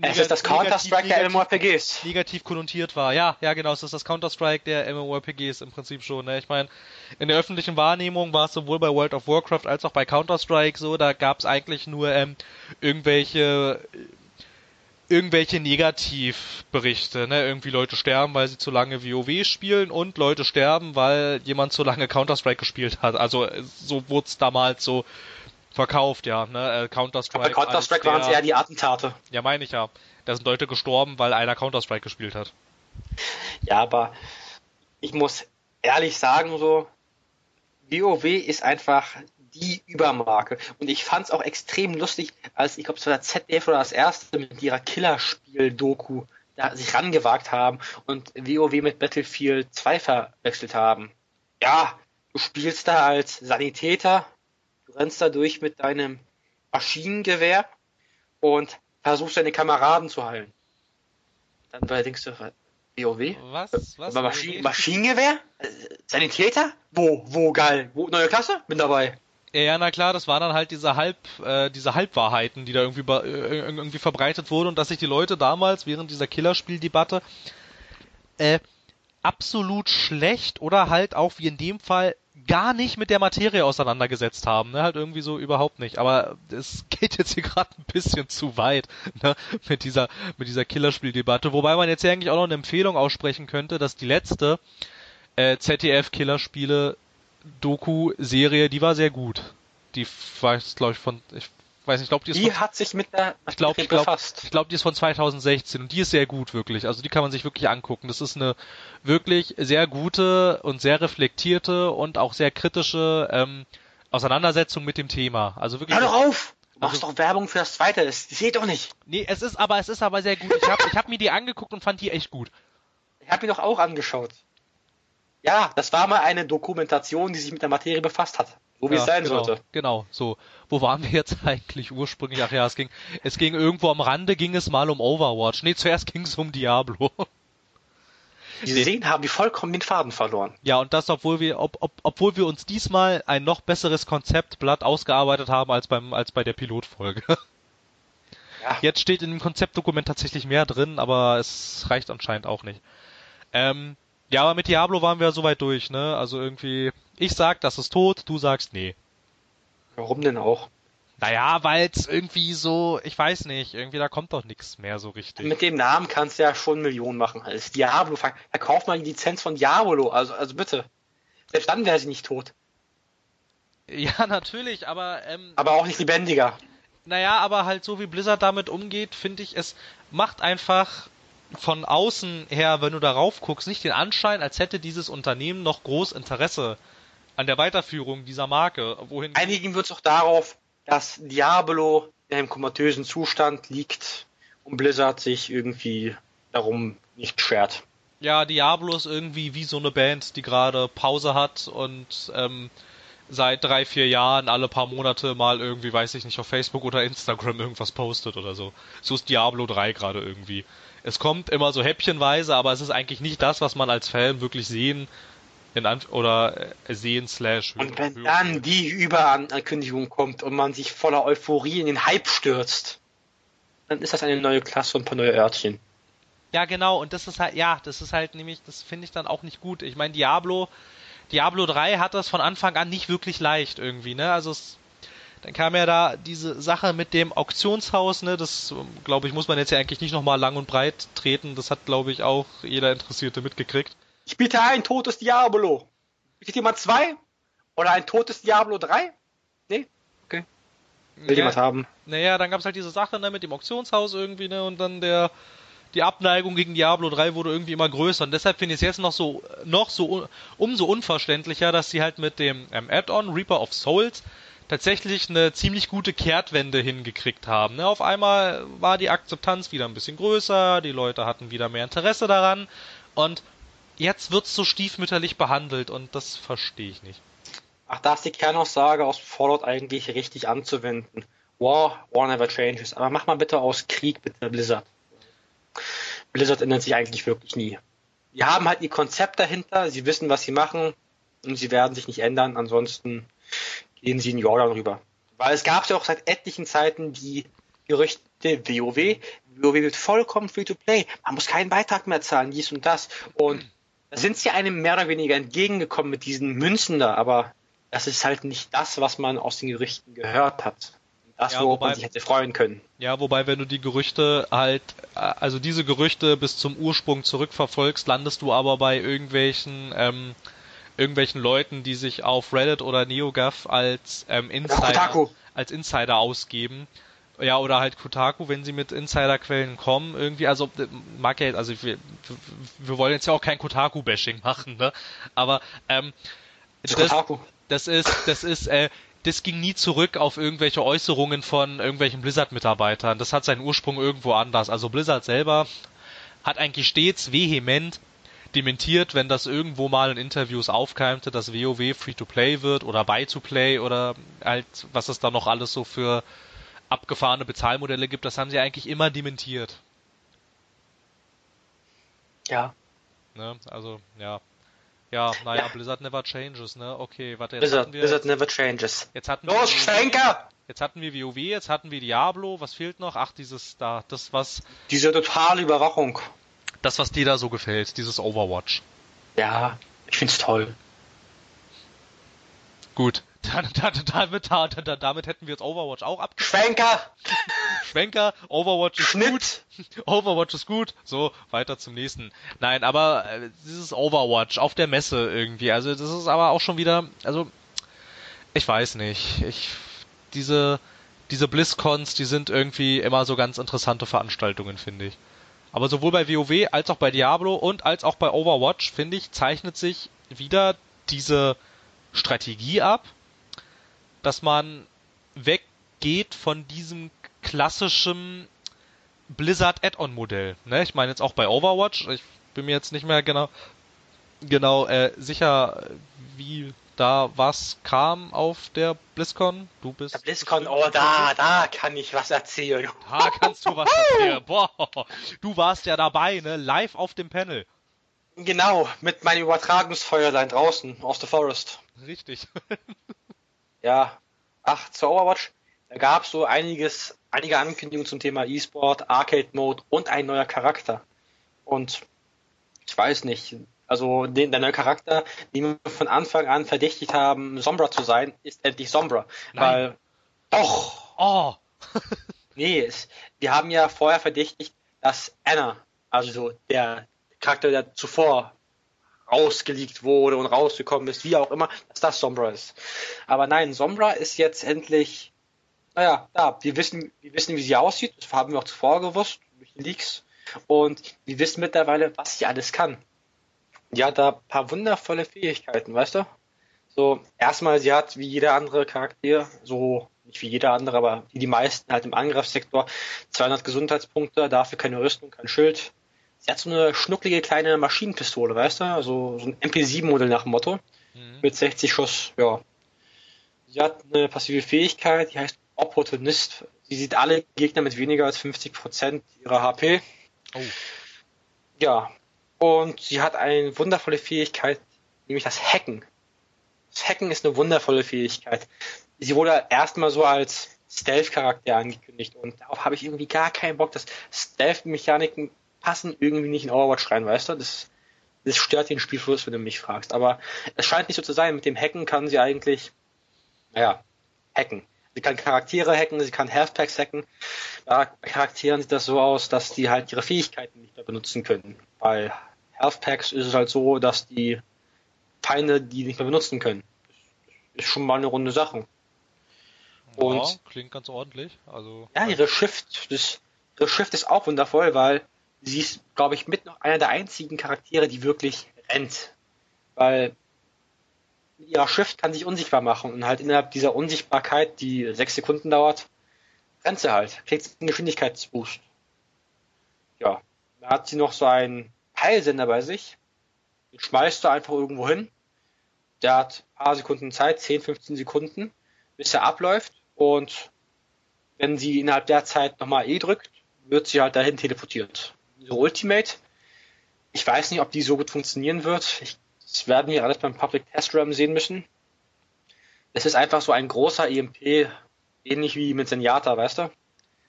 es ist das Counter-Strike der MMORPGs. Negativ konnotiert war. Ja, ja, genau. Es ist das Counter-Strike der MMORPGs im Prinzip schon. Ne? Ich meine, in der öffentlichen Wahrnehmung war es sowohl bei World of Warcraft als auch bei Counter-Strike so. Da gab's eigentlich nur ähm, irgendwelche irgendwelche Negativberichte, ne? Irgendwie Leute sterben, weil sie zu lange WoW spielen und Leute sterben, weil jemand zu lange Counter-Strike gespielt hat. Also so wurde es damals so verkauft, ja, ne? Äh, Counter-Strike. Bei Counter-Strike waren es eher die Attentate. Ja, meine ich ja. Da sind Leute gestorben, weil einer Counter-Strike gespielt hat. Ja, aber ich muss ehrlich sagen, so, WoW ist einfach die Übermarke. Und ich fand es auch extrem lustig, als ich glaube, es war der ZDF oder das erste mit ihrer Killerspiel-Doku da sich rangewagt haben und WoW mit Battlefield 2 verwechselt haben. Ja, du spielst da als Sanitäter, du rennst da durch mit deinem Maschinengewehr und versuchst deine Kameraden zu heilen. Dann denkst du, WoW? Was? Was? Maschinen Maschinengewehr? Äh, Sanitäter? Wo? Wo geil? Wo? Neue Klasse? Bin dabei. Ja, na klar, das waren dann halt diese Halb, äh, diese Halbwahrheiten, die da irgendwie, äh, irgendwie verbreitet wurden und dass sich die Leute damals während dieser Killerspieldebatte äh, absolut schlecht oder halt auch wie in dem Fall gar nicht mit der Materie auseinandergesetzt haben, ne? halt irgendwie so überhaupt nicht. Aber es [LAUGHS] geht jetzt hier gerade ein bisschen zu weit ne? mit dieser mit dieser Killerspieldebatte, wobei man jetzt hier eigentlich auch noch eine Empfehlung aussprechen könnte, dass die letzte äh, ZDF Killerspiele Doku-Serie, die war sehr gut. Die war, glaube ich, von, ich weiß nicht, ich glaube, die ist Die von, hat sich mit der ich glaub, ich glaub, befasst. Ich glaube, die ist von 2016 und die ist sehr gut, wirklich. Also die kann man sich wirklich angucken. Das ist eine wirklich sehr gute und sehr reflektierte und auch sehr kritische ähm, Auseinandersetzung mit dem Thema. Also wirklich. Hör doch auf! Machst also, doch Werbung für das zweite, das seht doch nicht. Nee, es ist aber, es ist aber sehr gut. Ich habe ich hab mir die angeguckt und fand die echt gut. Ich habe mir doch auch angeschaut. Ja, das war mal eine Dokumentation, die sich mit der Materie befasst hat. So wie ja, es sein genau, sollte. Genau, so. Wo waren wir jetzt [LAUGHS] eigentlich ursprünglich? Ach ja, es ging, es ging irgendwo am Rande, ging es mal um Overwatch. Nee, zuerst [LAUGHS] ging es um Diablo. Sie nee. sehen, haben die vollkommen den Faden verloren. Ja, und das, obwohl wir, ob, ob, obwohl wir uns diesmal ein noch besseres Konzeptblatt ausgearbeitet haben als beim, als bei der Pilotfolge. [LAUGHS] Ja. Jetzt steht in dem Konzeptdokument tatsächlich mehr drin, aber es reicht anscheinend auch nicht. Ähm, ja, aber mit Diablo waren wir soweit durch, ne? Also irgendwie, ich sag, das ist tot, du sagst nee. Warum denn auch? Naja, weil es irgendwie so, ich weiß nicht, irgendwie da kommt doch nichts mehr so richtig. Mit dem Namen kannst du ja schon Millionen machen. Als Diablo, verkauf mal die Lizenz von Diablo, also, also bitte. Selbst dann wäre sie nicht tot. Ja, [LAUGHS] natürlich, aber. Ähm, aber auch nicht lebendiger. Naja, aber halt so wie Blizzard damit umgeht, finde ich, es macht einfach von außen her, wenn du darauf guckst, nicht den Anschein, als hätte dieses Unternehmen noch groß Interesse an der Weiterführung dieser Marke. Wohin Einigen wird es auch darauf, dass Diablo in einem komatösen Zustand liegt und Blizzard sich irgendwie darum nicht schert. Ja, Diablo ist irgendwie wie so eine Band, die gerade Pause hat und ähm, seit drei, vier Jahren alle paar Monate mal irgendwie, weiß ich nicht, auf Facebook oder Instagram irgendwas postet oder so. So ist Diablo 3 gerade irgendwie. Es kommt immer so häppchenweise, aber es ist eigentlich nicht das, was man als Fan wirklich sehen in Anf oder äh, sehen slash Und wenn dann die Überankündigung kommt und man sich voller Euphorie in den Hype stürzt, dann ist das eine neue Klasse und ein paar neue Örtchen. Ja, genau, und das ist halt, ja, das ist halt nämlich, das finde ich dann auch nicht gut. Ich meine, Diablo Diablo 3 hat das von Anfang an nicht wirklich leicht irgendwie, ne? Also es, dann kam ja da diese Sache mit dem Auktionshaus, ne? Das glaube ich, muss man jetzt ja eigentlich nicht nochmal lang und breit treten. Das hat, glaube ich, auch jeder Interessierte mitgekriegt. Ich biete ein totes Diablo. Bietet jemand zwei? Oder ein totes Diablo 3? Nee? Okay. Will ja, jemand haben? Naja, dann gab es halt diese Sache ne, mit dem Auktionshaus irgendwie, ne? Und dann der die Abneigung gegen Diablo 3 wurde irgendwie immer größer und deshalb finde ich es jetzt noch so noch so umso unverständlicher, dass sie halt mit dem ähm, Add-on Reaper of Souls tatsächlich eine ziemlich gute Kehrtwende hingekriegt haben. Ne? Auf einmal war die Akzeptanz wieder ein bisschen größer, die Leute hatten wieder mehr Interesse daran und jetzt wird's so stiefmütterlich behandelt und das verstehe ich nicht. Ach, da ist die Kernaussage aus Fallout eigentlich richtig anzuwenden. War, war never changes. Aber mach mal bitte aus Krieg bitte Blizzard. Blizzard ändert sich eigentlich wirklich nie. Die haben halt ihr Konzept dahinter, sie wissen, was sie machen und sie werden sich nicht ändern, ansonsten gehen sie in Jordan rüber. Weil es gab ja auch seit etlichen Zeiten die Gerüchte, WoW, WoW wird vollkommen free to play, man muss keinen Beitrag mehr zahlen, dies und das. Und da sind sie einem mehr oder weniger entgegengekommen mit diesen Münzen da, aber das ist halt nicht das, was man aus den Gerüchten gehört hat. Das, ja, worauf man sich hätte freuen können. Ja, wobei, wenn du die Gerüchte halt, also diese Gerüchte bis zum Ursprung zurückverfolgst, landest du aber bei irgendwelchen, ähm, irgendwelchen Leuten, die sich auf Reddit oder NeoGAF als ähm, Insider, als Insider ausgeben. Ja, oder halt Kotaku, wenn sie mit Insiderquellen kommen, irgendwie, also mag ja, also wir, wir wollen jetzt ja auch kein Kotaku-Bashing machen, ne? Aber ähm, das, das ist, das ist, äh, das ging nie zurück auf irgendwelche Äußerungen von irgendwelchen Blizzard-Mitarbeitern. Das hat seinen Ursprung irgendwo anders. Also Blizzard selber hat eigentlich stets vehement dementiert, wenn das irgendwo mal in Interviews aufkeimte, dass WoW Free-to-Play wird oder Buy-to-Play oder halt, was es da noch alles so für abgefahrene Bezahlmodelle gibt. Das haben sie eigentlich immer dementiert. Ja. Ne? Also, ja. Ja, naja, ja. Blizzard never changes, ne? Okay, warte, jetzt Blizzard, wir, Blizzard never changes. Jetzt hatten Los, wir Schenker! Jetzt hatten wir WoW, jetzt hatten wir Diablo, was fehlt noch? Ach, dieses da, das was... Diese totale Überwachung. Das, was dir da so gefällt, dieses Overwatch. Ja, ich find's toll. Gut, [LAUGHS] damit, dann, damit hätten wir jetzt Overwatch auch abgeschlossen. Schwenker! Schwenker, Overwatch ist Schnitt. gut. [LAUGHS] Overwatch ist gut. So, weiter zum nächsten. Nein, aber äh, dieses Overwatch auf der Messe irgendwie, also das ist aber auch schon wieder, also ich weiß nicht. Ich diese diese BlizzCons, die sind irgendwie immer so ganz interessante Veranstaltungen, finde ich. Aber sowohl bei WoW als auch bei Diablo und als auch bei Overwatch, finde ich, zeichnet sich wieder diese Strategie ab, dass man weggeht von diesem klassischen Blizzard Add-on Modell. Ne? Ich meine jetzt auch bei Overwatch. Ich bin mir jetzt nicht mehr genau genau äh, sicher, wie da was kam auf der BlizzCon. Du bist. Der BlizzCon, oh da, da kann ich was erzählen. Da kannst du was [LAUGHS] erzählen. Boah, du warst ja dabei, ne? Live auf dem Panel. Genau, mit meinem Übertragungsfeuerlein draußen aus der Forest. Richtig. [LAUGHS] ja. Ach, zu Overwatch. Da gab es so einiges, einige Ankündigungen zum Thema E-Sport, Arcade Mode und ein neuer Charakter. Und ich weiß nicht, also den, der neue Charakter, den wir von Anfang an verdächtigt haben, Sombra zu sein, ist endlich Sombra. Nein. Weil, doch! Oh! [LAUGHS] nee, es, wir haben ja vorher verdächtigt, dass Anna, also so der Charakter, der zuvor rausgeleakt wurde und rausgekommen ist, wie auch immer, dass das Sombra ist. Aber nein, Sombra ist jetzt endlich, naja, da, wir wissen, wir wissen, wie sie aussieht, das haben wir auch zuvor gewusst, durch die Leaks. Und wir wissen mittlerweile, was sie alles kann. Die hat da ein paar wundervolle Fähigkeiten, weißt du? So, erstmal, sie hat wie jeder andere Charakter, so, nicht wie jeder andere, aber wie die meisten halt im Angriffssektor, 200 Gesundheitspunkte, dafür keine Rüstung, kein Schild, Sie hat so eine schnucklige kleine Maschinenpistole, weißt du? Also so ein MP7-Modell nach dem Motto. Mhm. Mit 60 Schuss, ja. Sie hat eine passive Fähigkeit, die heißt Opportunist. Sie sieht alle Gegner mit weniger als 50% ihrer HP. Oh. Ja. Und sie hat eine wundervolle Fähigkeit, nämlich das Hacken. Das Hacken ist eine wundervolle Fähigkeit. Sie wurde erstmal so als Stealth-Charakter angekündigt und darauf habe ich irgendwie gar keinen Bock, dass Stealth-Mechaniken passen irgendwie nicht in Overwatch rein, weißt du? Das, das stört den Spielfluss, wenn du mich fragst. Aber es scheint nicht so zu sein. Mit dem Hacken kann sie eigentlich, naja, hacken. Sie kann Charaktere hacken, sie kann Healthpacks hacken. Bei Charakteren sieht das so aus, dass die halt ihre Fähigkeiten nicht mehr benutzen können. Bei Healthpacks ist es halt so, dass die Feinde die nicht mehr benutzen können. Das ist schon mal eine runde Sache. Und ja, klingt ganz ordentlich. Also ja, ihre Shift, das, ihre Shift ist auch wundervoll, weil sie ist, glaube ich, mit noch einer der einzigen Charaktere, die wirklich rennt. Weil mit ihrer Shift kann sich unsichtbar machen und halt innerhalb dieser Unsichtbarkeit, die sechs Sekunden dauert, rennt sie halt, kriegt einen Geschwindigkeitsboost. Ja, da hat sie noch so einen Peilsender bei sich, den schmeißt du einfach irgendwo hin. Der hat ein paar Sekunden Zeit, 10, 15 Sekunden, bis er abläuft und wenn sie innerhalb der Zeit nochmal E drückt, wird sie halt dahin teleportiert. Ultimate. Ich weiß nicht, ob die so gut funktionieren wird. Ich, das werden wir alles beim Public Test Run sehen müssen. Es ist einfach so ein großer EMP, ähnlich wie mit Zenyatta, weißt du?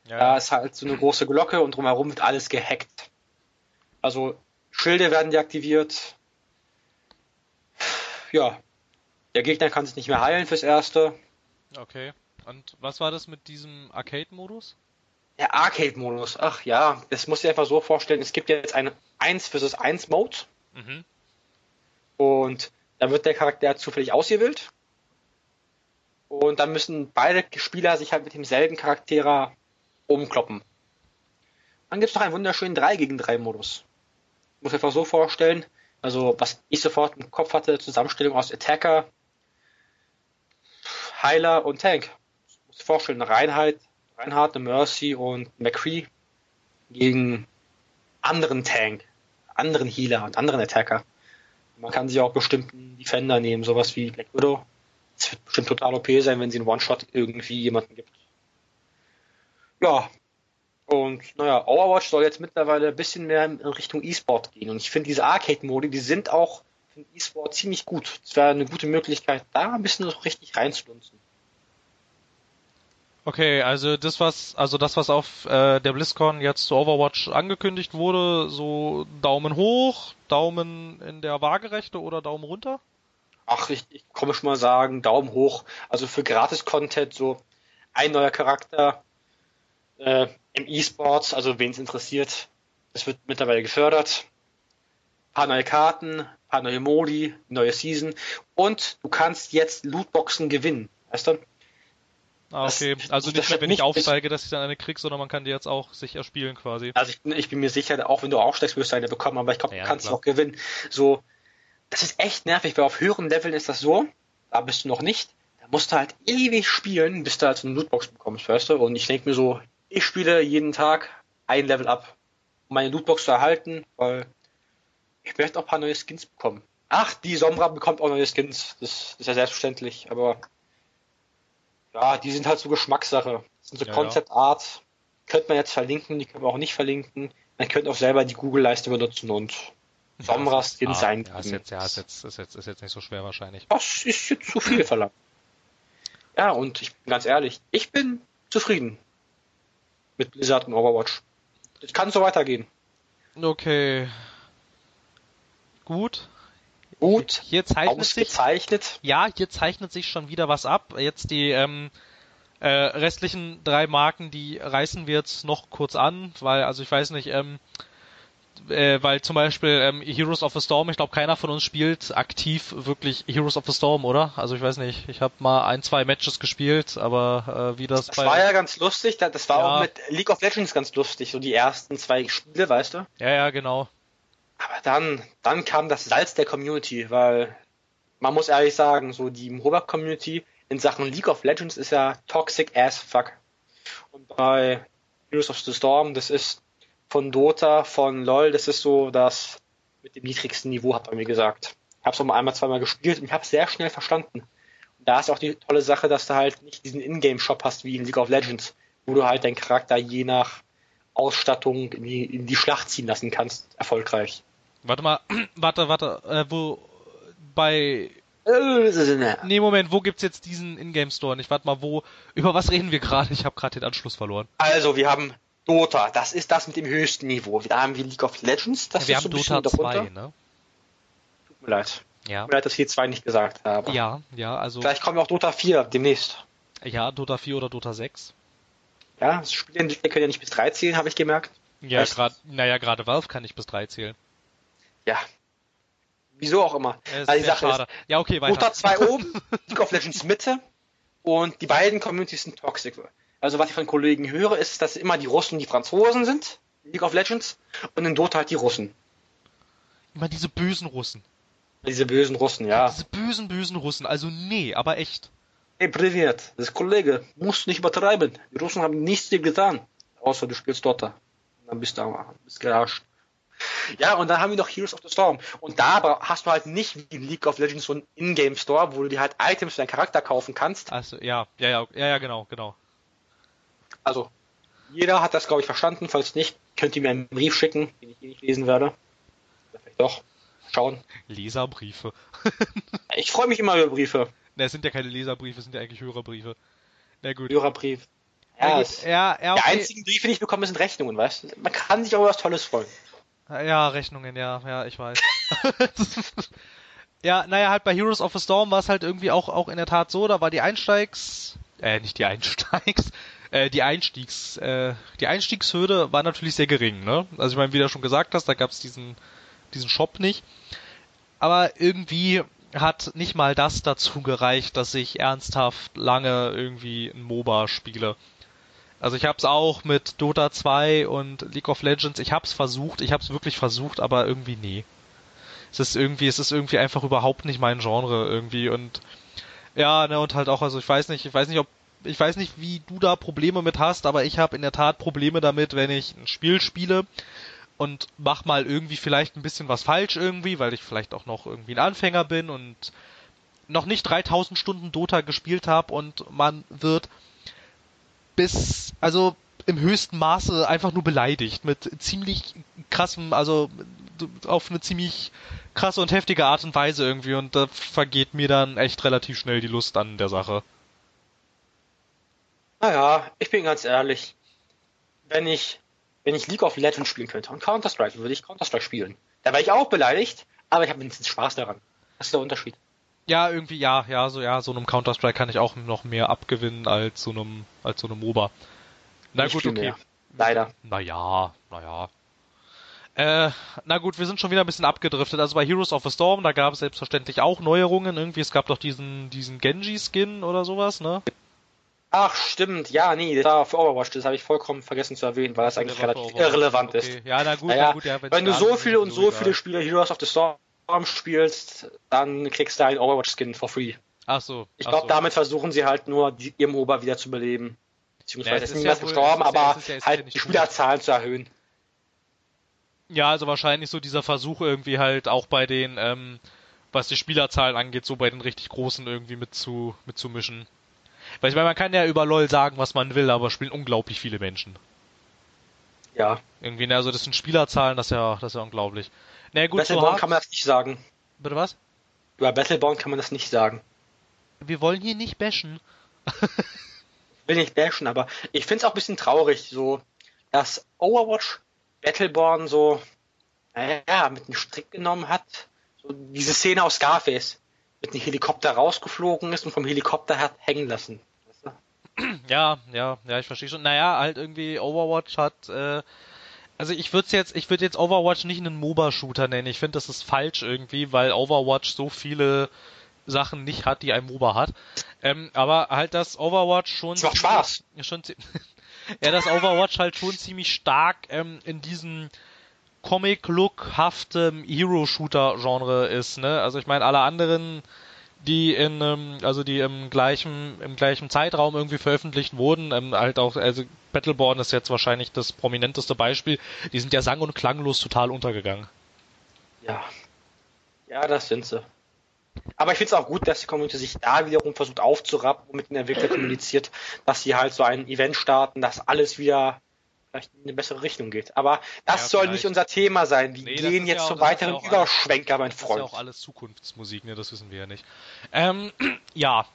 Ja. Da ist halt so eine große Glocke und drumherum wird alles gehackt. Also Schilde werden deaktiviert. Ja, der Gegner kann sich nicht mehr heilen fürs Erste. Okay. Und was war das mit diesem Arcade-Modus? Der Arcade-Modus, ach ja, das muss ich einfach so vorstellen, es gibt jetzt einen 1 vs 1 Mode. Mhm. Und da wird der Charakter zufällig ausgewählt. Und dann müssen beide Spieler sich halt mit demselben Charakter umkloppen. Dann gibt es noch einen wunderschönen 3 gegen 3 Modus. Ich muss einfach so vorstellen, also was ich sofort im Kopf hatte, Zusammenstellung aus Attacker, Heiler und Tank. Ich muss vorstellen, Reinheit, Reinhardt, Mercy und McCree gegen anderen Tank, anderen Healer und anderen Attacker. Man kann sich auch bestimmten Defender nehmen, sowas wie Black Widow. Es wird bestimmt total OP sein, wenn sie einen One-Shot irgendwie jemanden gibt. Ja. Und naja, Overwatch soll jetzt mittlerweile ein bisschen mehr in Richtung E-Sport gehen. Und ich finde diese Arcade-Modi, die sind auch für E-Sport ziemlich gut. Es wäre eine gute Möglichkeit, da ein bisschen so richtig reinzulunzen. Okay, also das was, also das was auf äh, der BlizzCon jetzt zu Overwatch angekündigt wurde, so Daumen hoch, Daumen in der Waagerechte oder Daumen runter? Ach, ich, ich komme schon mal sagen, Daumen hoch. Also für Gratis-Content so ein neuer Charakter äh, im E-Sports, also wen es interessiert, das wird mittlerweile gefördert. Ein paar neue Karten, ein paar neue Modi, neue Season und du kannst jetzt Lootboxen gewinnen. Weißt du? Ah, okay. Das, also nicht mehr, wenn ich aufsteige, dass ich dann eine krieg, sondern man kann die jetzt auch sich erspielen quasi. Also ich bin, ich bin mir sicher, auch wenn du aufsteigst, wirst du eine bekommen, aber ich glaube, ja, du kannst sie auch gewinnen. So, das ist echt nervig, weil auf höheren Leveln ist das so, da bist du noch nicht, da musst du halt ewig spielen, bis du halt so eine Lootbox bekommst, weißt du? Und ich denke mir so, ich spiele jeden Tag ein Level ab, um meine Lootbox zu erhalten, weil ich möchte auch ein paar neue Skins bekommen. Ach, die Sombra bekommt auch neue Skins, das, das ist ja selbstverständlich, aber ja, die sind halt so Geschmackssache. Das sind so ja, Concept Art. Könnte man jetzt verlinken, die können wir auch nicht verlinken. Man könnte auch selber die Google-Leiste benutzen und Somras ja, sein. Ja, ist jetzt, ja, ist jetzt, ist jetzt, ist jetzt nicht so schwer wahrscheinlich. Das ist jetzt zu viel verlangt. Ja, und ich bin ganz ehrlich, ich bin zufrieden mit Blizzard und Overwatch. Es kann so weitergehen. Okay. Gut. Gut. Hier zeichnet sich, Ausgezeichnet. ja, hier zeichnet sich schon wieder was ab. Jetzt die ähm, äh, restlichen drei Marken, die reißen wir jetzt noch kurz an, weil, also ich weiß nicht, ähm, äh, weil zum Beispiel ähm, Heroes of the Storm, ich glaube keiner von uns spielt aktiv wirklich Heroes of the Storm, oder? Also ich weiß nicht, ich habe mal ein, zwei Matches gespielt, aber äh, wie das, Das bei... war ja ganz lustig. da- Das war Ja. auch mit League of Legends ganz lustig, so die ersten zwei Spiele, weißt du? ja, ja, genau. Aber dann, dann kam das Salz der Community, weil man muss ehrlich sagen, so die MOBA-Community in Sachen League of Legends ist ja toxic as fuck. Und bei Heroes of the Storm, das ist von Dota, von LoL, das ist so das mit dem niedrigsten Niveau, hat man mir gesagt. Ich habe es auch mal einmal, zweimal gespielt und ich habe es sehr schnell verstanden. Und da ist auch die tolle Sache, dass du halt nicht diesen Ingame-Shop hast wie in League of Legends, wo du halt deinen Charakter je nach Ausstattung in die, in die Schlacht ziehen lassen kannst, erfolgreich. Warte mal, [CLEARS THROAT] warte, warte, äh, wo bei Nee, Moment, wo gibt's jetzt diesen Ingame Store? Nicht, warte mal, wo über was reden wir gerade? Ich habe gerade den Anschluss verloren. Also, wir haben Dota, das ist das mit dem höchsten Niveau. Da haben wir League of Legends, das wir ist so haben ein bisschen Dota 2, darunter. ne? Tut mir leid. Ja. Tut mir leid, dass ich hier zwei nicht gesagt habe. Ja, ja, also Vielleicht kommen auch Dota 4 demnächst. ja, Dota 4 oder Dota 6. Ja, das Spielentwickler können ja nicht bis 3 zählen, habe ich gemerkt. Ja, gerade, naja, gerade Valve kann ich bis 3 zählen. Ja. Wieso auch immer. Ist Also die Sache schade. Ja, okay, ist, weiter. Dota 2 oben, [LAUGHS] League of Legends Mitte und die beiden Communities sind toxic. Also was ich von Kollegen höre, ist, dass immer die Russen und die Franzosen sind, in League of Legends, und in Dota halt die Russen. Immer diese bösen Russen. Diese bösen Russen, ja. Diese bösen, bösen Russen. Also nee, aber echt. Hey, Privet, das ist Kollege, musst du nicht übertreiben. Die Russen haben nichts dir getan. Außer du spielst Dota. Und dann bist du am bist gerarscht. Ja, und dann haben wir noch Heroes of the Storm. Und da aber hast du halt nicht wie in League of Legends so einen Ingame Store, wo du dir halt Items für deinen Charakter kaufen kannst. Also, ja, ja, ja, ja, genau, genau. Also, jeder hat das, glaube ich, verstanden. Falls nicht, könnt ihr mir einen Brief schicken, den ich eh nicht lesen werde. Oder vielleicht doch. Schauen. Leserbriefe. [LAUGHS] Ich freue mich immer über Briefe. Ne, es sind ja keine Leserbriefe, es sind ja eigentlich Hörerbriefe. Na gut. Hörerbrief. Ja, Ja, gut. ja, ja, Die okay. einzigen Briefe, die ich bekomme, sind Rechnungen, weißt du? Man kann sich auch was Tolles freuen. Ja, Rechnungen, ja, ja, ich weiß. [LAUGHS] ja, naja, halt bei Heroes of the Storm war es halt irgendwie auch, auch in der Tat so, da war die Einsteigs, äh, nicht die Einsteigs, [LAUGHS] äh, die Einstiegs, äh, die Einstiegshürde war natürlich sehr gering, ne? Also ich meine, wie du schon gesagt hast, da gab's diesen, diesen Shop nicht. Aber irgendwie hat nicht mal das dazu gereicht, dass ich ernsthaft lange irgendwie ein MOBA spiele. Also ich habe es auch mit Dota 2 und League of Legends, ich habe es versucht, ich habe es wirklich versucht, aber irgendwie nee. Es ist irgendwie, es ist irgendwie einfach überhaupt nicht mein Genre irgendwie und ja, ne und halt auch, also ich weiß nicht, ich weiß nicht, ob ich weiß nicht, wie du da Probleme mit hast, aber ich habe in der Tat Probleme damit, wenn ich ein Spiel spiele und mach mal irgendwie vielleicht ein bisschen was falsch irgendwie, weil ich vielleicht auch noch irgendwie ein Anfänger bin und noch nicht 3000 Stunden Dota gespielt habe und man wird bis, also im höchsten Maße einfach nur beleidigt mit ziemlich krassem, also auf eine ziemlich krasse und heftige Art und Weise irgendwie und da vergeht mir dann echt relativ schnell die Lust an der Sache. Naja, ich bin ganz ehrlich. Wenn ich, wenn ich League of Legends spielen könnte und Counter-Strike, würde ich Counter-Strike spielen. Da wäre ich auch beleidigt, aber ich habe wenigstens Spaß daran. Das ist der Unterschied. Ja, irgendwie, ja, ja, so, ja, so einem Counter-Strike kann ich auch noch mehr abgewinnen als so einem, als so einem MOBA. Na Nicht gut, okay. mehr. Leider. Naja, naja. Äh, na gut, wir sind schon wieder ein bisschen abgedriftet. Also bei Heroes of the Storm, da gab es selbstverständlich auch Neuerungen. Irgendwie, es gab doch diesen, diesen Genji-Skin oder sowas, ne? Ach, stimmt. Ja, nee, das war für Overwatch. Das habe ich vollkommen vergessen zu erwähnen, weil das eigentlich relativ irrelevant ist. Okay. Ja, na gut, Naja, na gut, ja, Wenn du so viele und so egal. viele Spiele Heroes of the Storm spielst, dann kriegst du einen Overwatch-Skin for free. Ach so. Ich glaube, so. damit versuchen sie halt nur, die, ihr MOBA wieder zu beleben. Beziehungsweise Ja, ist mehr ja ist ja- aber ja- halt die. Spielerzahlen zu erhöhen. Ja, also wahrscheinlich so dieser Versuch irgendwie halt auch bei den, ähm, was die Spielerzahlen angeht, so bei den richtig großen irgendwie mit zu, mitzumischen. Weil ich meine, man kann ja über LOL sagen, was man will, aber spielen unglaublich viele Menschen. Ja. Irgendwie, ne, also das sind Spielerzahlen, das ist ja, das ist ja unglaublich. Na gut, so Battleborn hart. kann man das nicht sagen. Bitte was? Über Battleborn kann man das nicht sagen. Wir wollen hier nicht bashen. will nicht bashen, aber ich finde es auch ein bisschen traurig, so, dass Overwatch Battleborn so, naja, mit einem Strick genommen hat. So diese Szene aus Scarface, mit einem Helikopter rausgeflogen ist und vom Helikopter hat hängen lassen. Ja, ja, ja, ich verstehe schon. Naja, halt irgendwie Overwatch hat, äh, also ich würde jetzt, ich würde jetzt Overwatch nicht einen MOBA-Shooter nennen. Ich finde, das ist falsch irgendwie, weil Overwatch so viele Sachen nicht hat, die ein MOBA hat. Ähm, aber halt das Overwatch schon. Das macht Spaß. Schon, [LAUGHS] ja, das Overwatch halt schon ziemlich stark ähm, in diesem Comic-Look-haftem Hero-Shooter-Genre ist, ne? Also ich meine, alle anderen, die in, ähm, also die im gleichen, im gleichen Zeitraum irgendwie veröffentlicht wurden, ähm, halt auch, also Battleborn ist jetzt wahrscheinlich das prominenteste Beispiel, die sind ja sang- und klanglos total untergegangen. Ja. Ja, das sind sie. Aber ich finde es auch gut, dass die Community sich da wiederum versucht aufzurappen und mit den Entwicklern kommuniziert, dass sie halt so ein Event starten, dass alles wieder vielleicht in eine bessere Richtung geht. Aber das ja, soll vielleicht. nicht unser Thema sein. Wir nee, gehen jetzt ja zum weiteren ja Überschwenker, mein Freund. Das ist ja auch alles Zukunftsmusik, ne? Das wissen wir ja nicht. Ähm, [CLEARS THROAT] ja.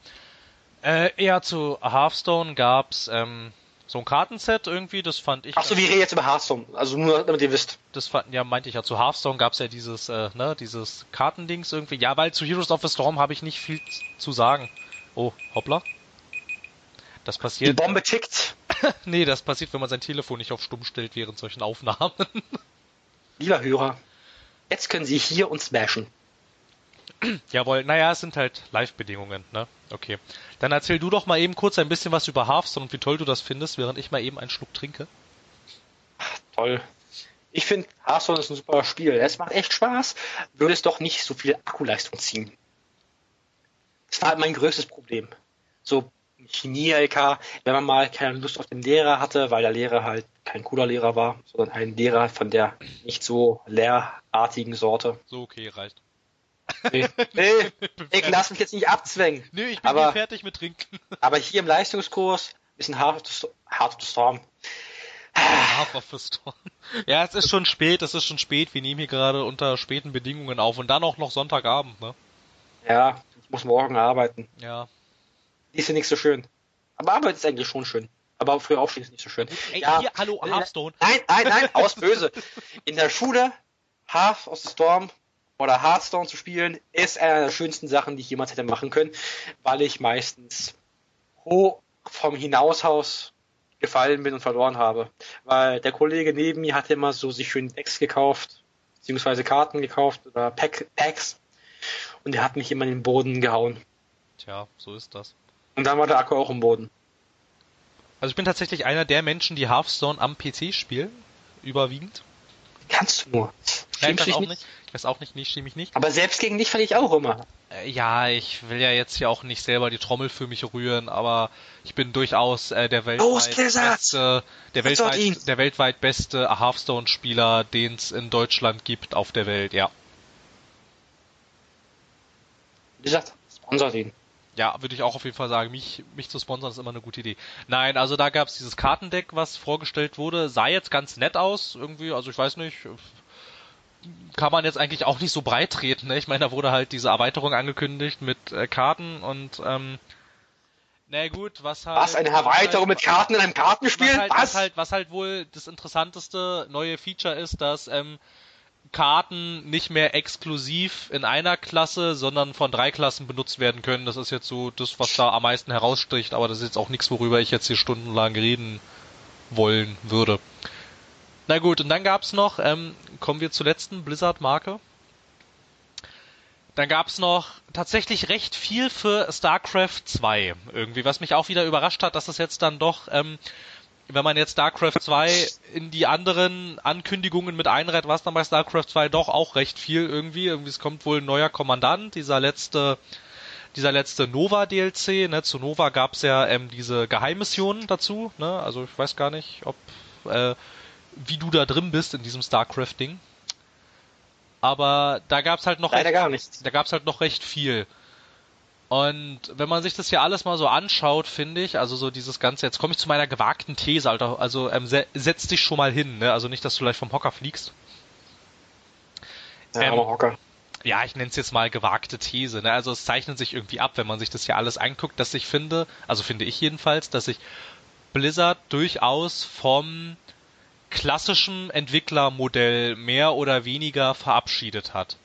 Äh, eher zu Hearthstone gab's ähm, so ein Kartenset irgendwie, das fand ich. Achso, wir reden jetzt über Hearthstone, also nur damit ihr wisst. Das fand, ja, meinte ich ja, zu Hearthstone gab's ja dieses, äh, ne, dieses Kartendings irgendwie. Ja, weil zu Heroes of the Storm habe ich nicht viel zu sagen. Oh, hoppla. Das passiert. Die Bombe tickt. [LAUGHS] nee, das passiert, wenn man sein Telefon nicht auf stumm stellt während solchen Aufnahmen. Lieber Hörer, jetzt können Sie hier uns smashen. Jawohl, naja, es sind halt Live-Bedingungen, ne? Okay. Dann erzähl du doch mal eben kurz ein bisschen was über Hearthstone und wie toll du das findest, während ich mal eben einen Schluck trinke. Ach, toll. Ich finde, Hearthstone ist ein super Spiel. Es macht echt Spaß, würde es doch nicht so viel Akkuleistung ziehen. Das war halt mein größtes Problem. So Chemie-LK, wenn man mal keine Lust auf den Lehrer hatte, weil der Lehrer halt kein cooler Lehrer war, sondern ein Lehrer von der nicht so lehrartigen Sorte. So, okay, reicht. Nee, [LAUGHS] nee ich lass mich jetzt nicht abzwängen. Nee, ich bin aber, fertig mit Trinken. Aber hier im Leistungskurs ist ein Hard of the Storm. Half of the Storm. Ja, es ist schon spät, es ist schon spät. Wir nehmen hier gerade unter späten Bedingungen auf und dann auch noch Sonntagabend, ne? Ja, ich muss morgen arbeiten. Ja. Ist ja nicht so schön. Aber Arbeit ist eigentlich schon schön. Aber früher aufstehen ist nicht so schön. Ey, ja, hier, hallo, Hearthstone. Nein, nein, nein, [LAUGHS] aus böse. In der Schule Half of the Storm oder Hearthstone zu spielen, ist eine der schönsten Sachen, die ich jemals hätte machen können, weil ich meistens hoch vom Hinaushaus gefallen bin und verloren habe. Weil der Kollege neben mir hatte immer so sich schön Decks gekauft, beziehungsweise Karten gekauft oder Pack, Packs und der hat mich immer in den Boden gehauen. Tja, so ist das. Und dann war der Akku auch im Boden. Also ich bin tatsächlich einer der Menschen, die Hearthstone am PC spielen, überwiegend. Kannst du nur. Nein, ich weiß auch nicht. nicht. Ich weiß auch nicht, nee, stimme ich nicht. Aber selbst gegen dich falle ich auch immer. Äh, ja, ich will ja jetzt hier auch nicht selber die Trommel für mich rühren, aber ich bin durchaus äh, der weltweit beste, der weltweit, der weltweit beste Hearthstone-Spieler, den es in Deutschland gibt auf der Welt, ja. Wie gesagt, sponsert ihn. Ja, würde ich auch auf jeden Fall sagen, mich, mich zu sponsern ist immer eine gute Idee. Nein, also da gab es dieses Kartendeck, was vorgestellt wurde, sah jetzt ganz nett aus, irgendwie, also ich weiß nicht, kann man jetzt eigentlich auch nicht so breit treten. Ne? Ich meine, da wurde halt diese Erweiterung angekündigt mit äh, Karten und ähm, na gut, was halt. Was, eine Erweiterung halt, mit Karten in einem Kartenspiel? Was halt, was? was halt, was halt wohl das interessanteste neue Feature ist, dass ähm, Karten nicht mehr exklusiv in einer Klasse, sondern von drei Klassen benutzt werden können. Das ist jetzt so das, was da am meisten herausstricht, aber das ist jetzt auch nichts, worüber ich jetzt hier stundenlang reden wollen würde. Na gut, und dann gab's noch, ähm, kommen wir zur letzten Blizzard-Marke. Dann gab's noch tatsächlich recht viel für StarCraft 2 irgendwie, was mich auch wieder überrascht hat, dass es jetzt dann doch ähm, wenn man jetzt StarCraft 2 in die anderen Ankündigungen mit einreiht, war es dann bei StarCraft 2 doch auch recht viel irgendwie. Irgendwie es kommt wohl ein neuer Kommandant, dieser letzte dieser letzte Nova DLC, ne, zu Nova gab's ja ähm, diese Geheimmissionen dazu, ne? Also ich weiß gar nicht, ob äh, wie du da drin bist in diesem StarCraft Ding. Aber da gab's halt noch Leider recht, gar nichts. da gab's halt noch recht viel. Und wenn man sich das hier alles mal so anschaut, finde ich, also so dieses Ganze, jetzt komme ich zu meiner gewagten These, Alter, also ähm, se setz dich schon mal hin, ne? Also nicht, dass du gleich vom Hocker fliegst. Ja, ähm, Hocker. ja, ich nenne es jetzt mal gewagte These. Ne? Also es zeichnet sich irgendwie ab, wenn man sich das ja alles anguckt, dass ich finde, also finde ich jedenfalls, dass sich Blizzard durchaus vom klassischen Entwicklermodell mehr oder weniger verabschiedet hat.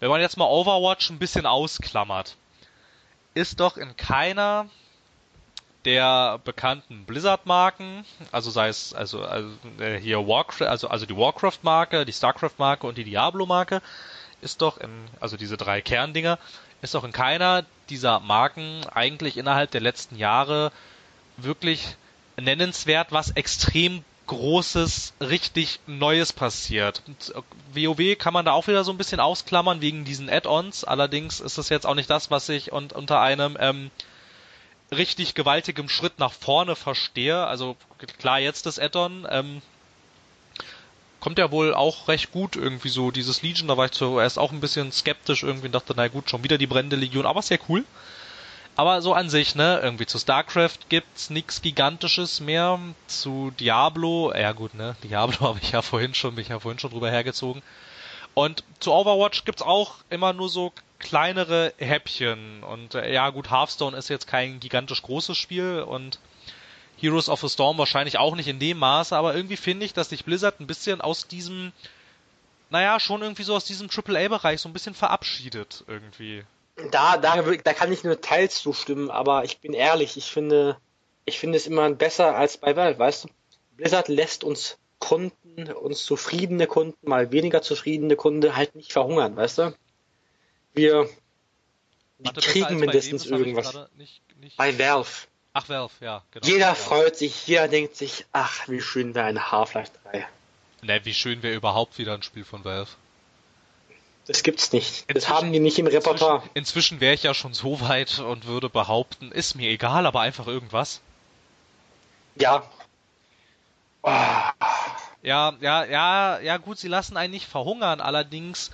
Wenn man jetzt mal Overwatch ein bisschen ausklammert, ist doch in keiner der bekannten Blizzard-Marken, also sei es also, also äh, hier Warcraft, also also die Warcraft-Marke, die Starcraft-Marke und die Diablo-Marke, ist doch in also diese drei Kerndinger, ist doch in keiner dieser Marken eigentlich innerhalb der letzten Jahre wirklich nennenswert was extrem Großes, richtig Neues passiert. Und WoW äh, kann man da auch wieder so ein bisschen ausklammern wegen diesen Add-ons. Allerdings ist es jetzt auch nicht das, was ich und unter einem ähm, richtig gewaltigem Schritt nach vorne verstehe. Also klar, jetzt das Add-on ähm, kommt ja wohl auch recht gut irgendwie so dieses Legion. Da war ich zuerst auch ein bisschen skeptisch irgendwie und dachte, na gut, schon wieder die brennende Legion, aber sehr cool. Aber so an sich, ne, irgendwie zu StarCraft gibt's nichts Gigantisches mehr. Zu Diablo, ja gut, ne, Diablo [LAUGHS] habe ich ja vorhin schon, bin ich ja vorhin schon drüber hergezogen. Und zu Overwatch gibt's auch immer nur so kleinere Häppchen. Und äh, ja gut, Hearthstone ist jetzt kein gigantisch großes Spiel und Heroes of the Storm wahrscheinlich auch nicht in dem Maße, aber irgendwie finde ich, dass sich Blizzard ein bisschen aus diesem, naja, schon irgendwie so aus diesem AAA-Bereich so ein bisschen verabschiedet irgendwie. Da, da, da kann ich nur teils zustimmen, aber ich bin ehrlich, ich finde, ich finde es immer besser als bei Valve, weißt du? Blizzard lässt uns Kunden, uns zufriedene Kunden, mal weniger zufriedene Kunden halt nicht verhungern, weißt du? Wir, wir kriegen mindestens irgendwas. Nicht, nicht bei Valve. Ach, Valve, ja, genau. Jeder ja. freut sich, jeder denkt sich, ach, wie schön wäre eine Half-Life 3. Ne, wie schön wäre überhaupt wieder ein Spiel von Valve. Das gibt's nicht. Das haben die nicht im Repertoire. Inzwischen, inzwischen wäre ich ja schon so weit und würde behaupten, ist mir egal, aber einfach irgendwas. Ja. Oh. Ja, ja, ja, ja, gut, sie lassen einen nicht verhungern, allerdings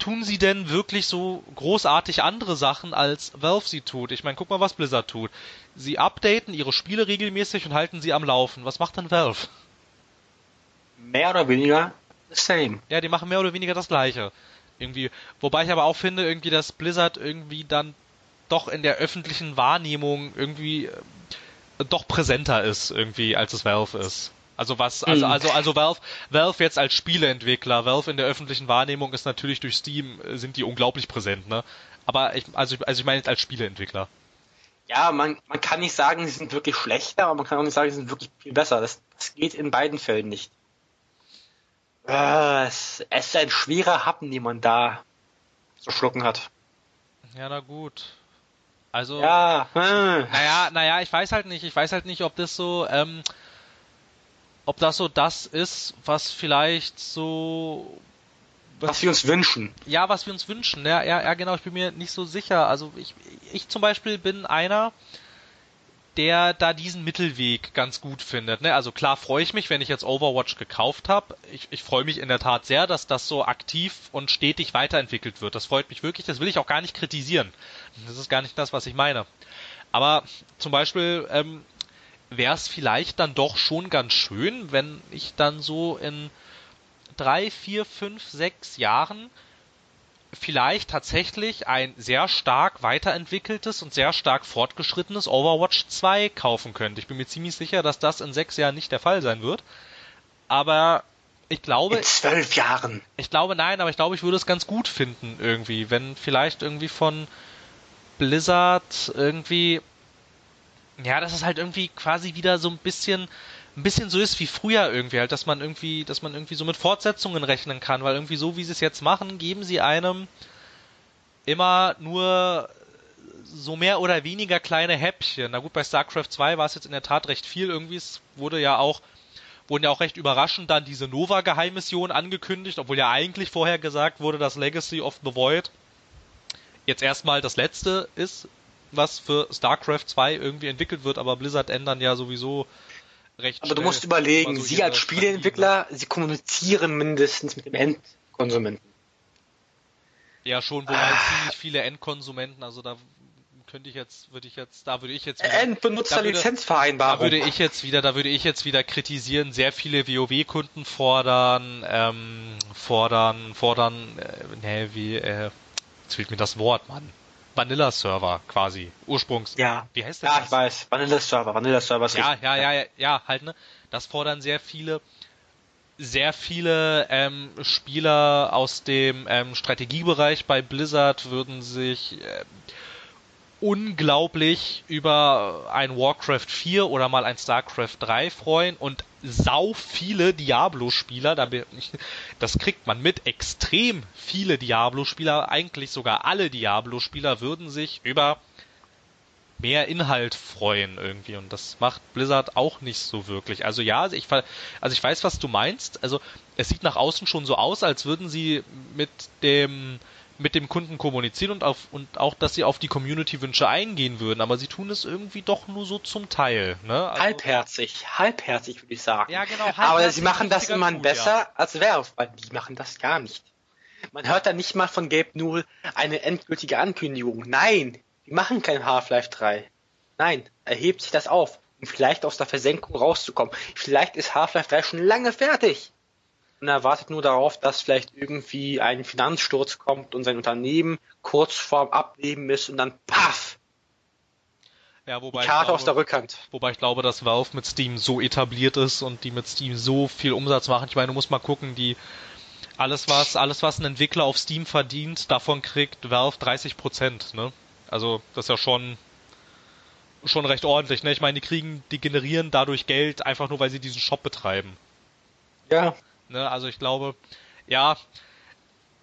tun sie denn wirklich so großartig andere Sachen, als Valve sie tut? Ich meine, guck mal, was Blizzard tut. Sie updaten ihre Spiele regelmäßig und halten sie am Laufen. Was macht dann Valve? Mehr oder weniger the same. Ja, die machen mehr oder weniger das gleiche. Irgendwie, wobei ich aber auch finde, irgendwie, dass Blizzard irgendwie dann doch in der öffentlichen Wahrnehmung irgendwie äh, doch präsenter ist, irgendwie, als es Valve ist. Also was, also, hm. also, also Valve, Valve jetzt als Spieleentwickler, Valve in der öffentlichen Wahrnehmung ist natürlich durch Steam, äh, sind die unglaublich präsent, ne? Aber ich, also, also ich meine jetzt als Spieleentwickler. Ja, man, man kann nicht sagen, sie sind wirklich schlechter, aber man kann auch nicht sagen, sie sind wirklich viel besser. Das, das geht in beiden Fällen nicht. Äh, es, es ist ein schwerer Happen, den man da zu schlucken hat. Ja, na gut. Also. Ja. Hm. Naja, naja, ich weiß halt nicht. Ich weiß halt nicht, ob das so, ähm, ob das so das ist, was vielleicht so. Was, was wir uns wünschen. Ja, was wir uns wünschen. Ja, ja, ja, genau. Ich bin mir nicht so sicher. Also ich, ich zum Beispiel bin einer, der da diesen Mittelweg ganz gut findet. Ne? Also klar freue ich mich, wenn ich jetzt Overwatch gekauft habe. Ich, ich freue mich in der Tat sehr, dass das so aktiv und stetig weiterentwickelt wird. Das freut mich wirklich. Das will ich auch gar nicht kritisieren. Das ist gar nicht das, was ich meine. Aber zum Beispiel ähm, wäre es vielleicht dann doch schon ganz schön, wenn ich dann so in drei, vier, fünf, sechs Jahren vielleicht tatsächlich ein sehr stark weiterentwickeltes und sehr stark fortgeschrittenes Overwatch 2 kaufen könnte. Ich bin mir ziemlich sicher, dass das in sechs Jahren nicht der Fall sein wird. Aber ich glaube. In zwölf Jahren. Ich glaube nein, aber ich glaube, ich würde es ganz gut finden irgendwie, wenn vielleicht irgendwie von Blizzard irgendwie. Ja, das ist halt irgendwie quasi wieder so ein bisschen ein bisschen so ist wie früher irgendwie halt, dass man irgendwie, dass man irgendwie so mit Fortsetzungen rechnen kann, weil irgendwie so wie sie es jetzt machen, geben sie einem immer nur so mehr oder weniger kleine Häppchen. Na gut, bei StarCraft 2 war es jetzt in der Tat recht viel irgendwie. Es wurde ja auch, wurden ja auch recht überraschend dann diese Nova-Geheimmission angekündigt, obwohl ja eigentlich vorher gesagt wurde, dass Legacy of the Void jetzt erstmal das letzte ist, was für StarCraft 2 irgendwie entwickelt wird, aber Blizzard ändern ja sowieso recht Aber du musst überlegen, so Sie als Spieleentwickler, Sie kommunizieren mindestens mit dem Endkonsumenten. Ja, schon wohl halt ziemlich viele Endkonsumenten, also da könnte ich jetzt, würde ich jetzt, da würde ich jetzt wieder, Endbenutzerlizenzvereinbarung. Da würde ich jetzt wieder, da würde ich jetzt wieder kritisieren, sehr viele WoW-Kunden fordern, ähm, fordern, fordern, äh, ne, wie, äh, jetzt fehlt mir das Wort, Mann. Vanilla-Server quasi, Ursprungs. Ja. Wie heißt das? Ja, ich weiß. Vanilla-Server, Vanilla-Server. Ja, ja, ja, ja, ja, halt ne. Das fordern sehr viele sehr viele ähm, Spieler aus dem ähm, Strategiebereich bei Blizzard würden sich äh, unglaublich über ein Warcraft 4 oder mal ein StarCraft 3 freuen und sau viele Diablo-Spieler, das kriegt man mit, extrem viele Diablo-Spieler, eigentlich sogar alle Diablo-Spieler würden sich über mehr Inhalt freuen irgendwie und das macht Blizzard auch nicht so wirklich. Also ja, ich also ich weiß, was du meinst. Also es sieht nach außen schon so aus, als würden sie mit dem mit dem Kunden kommunizieren und auf und auch, dass sie auf die Community-Wünsche eingehen würden, aber sie tun es irgendwie doch nur so zum Teil. Ne? Also, halbherzig, halbherzig würde ich sagen. Ja, genau. Aber sie machen das immer gut, besser ja. als Valve, weil die machen das gar nicht. Man hört da nicht mal von Gabe Newell eine endgültige Ankündigung. Nein, wir machen kein Half-Life 3. Nein, er hebt sich das auf, um vielleicht aus der Versenkung rauszukommen. Vielleicht ist Half-Life 3 schon lange fertig. Und er wartet nur darauf, dass vielleicht irgendwie ein Finanzsturz kommt und sein Unternehmen kurz vorm Ableben ist und dann paff! Ja, wobei Karte glaube, aus der Rückhand. Wobei ich glaube, dass Valve mit Steam so etabliert ist und die mit Steam so viel Umsatz machen. Ich meine, du musst mal gucken, die alles was alles was ein Entwickler auf Steam verdient, davon kriegt Valve 30 Prozent, ne? Also das ist ja schon schon recht ordentlich. Ne? Ich meine, die kriegen, die generieren dadurch Geld einfach nur, weil sie diesen Shop betreiben. Ja. Ne? Also ich glaube, ja,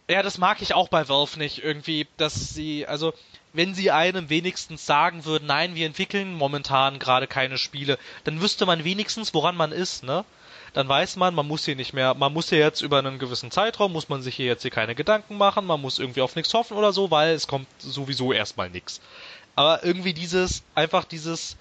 ja, das mag ich auch bei Valve nicht irgendwie, dass sie, also wenn sie einem wenigstens sagen würden, nein, wir entwickeln momentan gerade keine Spiele, dann wüsste man wenigstens, woran man ist, ne? Dann weiß man, man muss hier nicht mehr, man muss hier jetzt über einen gewissen Zeitraum, muss man sich hier jetzt hier keine Gedanken machen, man muss irgendwie auf nichts hoffen oder so, weil es kommt sowieso erstmal nichts. Aber irgendwie dieses, einfach dieses,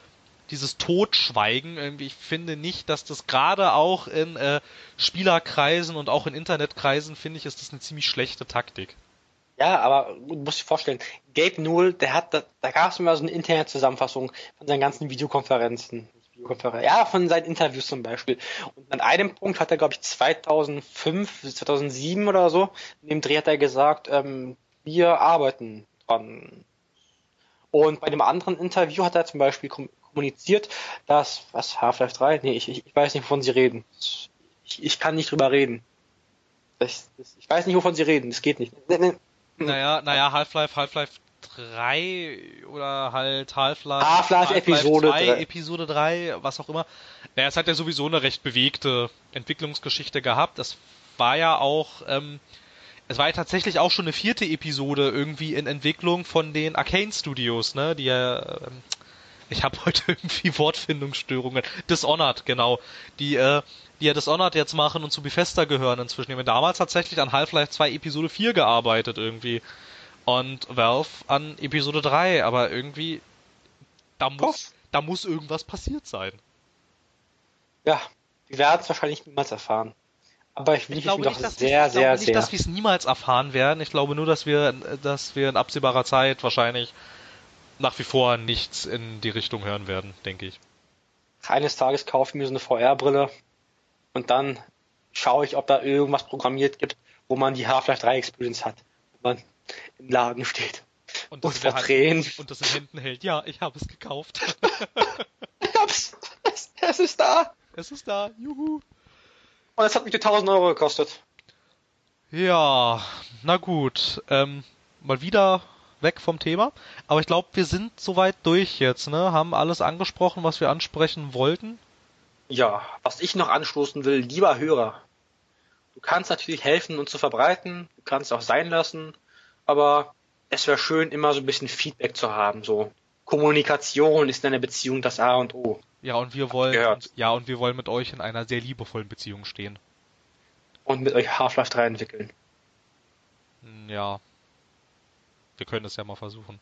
dieses Totschweigen, irgendwie, ich finde nicht, dass das gerade auch in äh, Spielerkreisen und auch in Internetkreisen, finde ich, ist das eine ziemlich schlechte Taktik. Ja, aber du musst dir vorstellen, Gabe Newell, der hat, da, da gab es immer so eine Internetzusammenfassung von seinen ganzen Videokonferenzen. Ja, von seinen Interviews zum Beispiel. Und an einem Punkt hat er, glaube ich, 2005, 2007 oder so, in dem Dreh hat er gesagt, ähm, wir arbeiten dran. Und bei dem anderen Interview hat er zum Beispiel kommuniziert, dass, was, Half-Life 3? Nee, ich, ich, weiß nicht, wovon sie reden. Ich, ich kann nicht drüber reden. Das, das, ich weiß nicht, wovon sie reden. Das geht nicht. Naja, naja, Half-Life, Half-Life 3 oder halt Half-Life Half-Life Half Episode 3, 3, Episode 3, was auch immer. Naja, es hat ja sowieso eine recht bewegte Entwicklungsgeschichte gehabt. Das war ja auch, ähm, es war ja tatsächlich auch schon eine vierte Episode irgendwie in Entwicklung von den Arcane Studios, ne, die ja, ähm, ich habe heute [LAUGHS] irgendwie Wortfindungsstörungen. Dishonored, genau. Die, äh, die ja Dishonored jetzt machen und zu Bethesda gehören inzwischen. Die haben damals tatsächlich an Half-Life 2 Episode 4 gearbeitet irgendwie und Valve an Episode 3, aber irgendwie da muss, da muss irgendwas passiert sein. Ja, wir werden es wahrscheinlich niemals erfahren. Aber ich, ich glaube nicht, dass sehr, sehr, glaube nicht, dass wir es niemals erfahren werden. Ich glaube nur, dass wir, dass wir in absehbarer Zeit wahrscheinlich nach wie vor nichts in die Richtung hören werden, denke ich. Eines Tages kaufe ich mir so eine VR-Brille und dann schaue ich, ob da irgendwas programmiert gibt, wo man die Half-Life 3 Experience hat. Wo man im Laden steht. Und das, und vor Tränen. und das in Händen hält. Ja, ich habe es gekauft. [LAUGHS] ich hab's. Es, es, ist da. Es ist da. Juhu. Und es hat mich 1000 Euro gekostet. Ja, na gut. Ähm, mal wieder weg vom Thema. Aber ich glaube, wir sind soweit durch jetzt, ne? Haben alles angesprochen, was wir ansprechen wollten. Ja, was ich noch anstoßen will, lieber Hörer. Du kannst natürlich helfen, uns zu verbreiten. Du kannst auch sein lassen aber es wäre schön, immer so ein bisschen Feedback zu haben. So Kommunikation ist in einer Beziehung das A und O. Ja, und wir wollen, ja, und wir wollen mit euch in einer sehr liebevollen Beziehung stehen. Und mit euch Half-Life 3 entwickeln. Ja. Wir können es ja mal versuchen.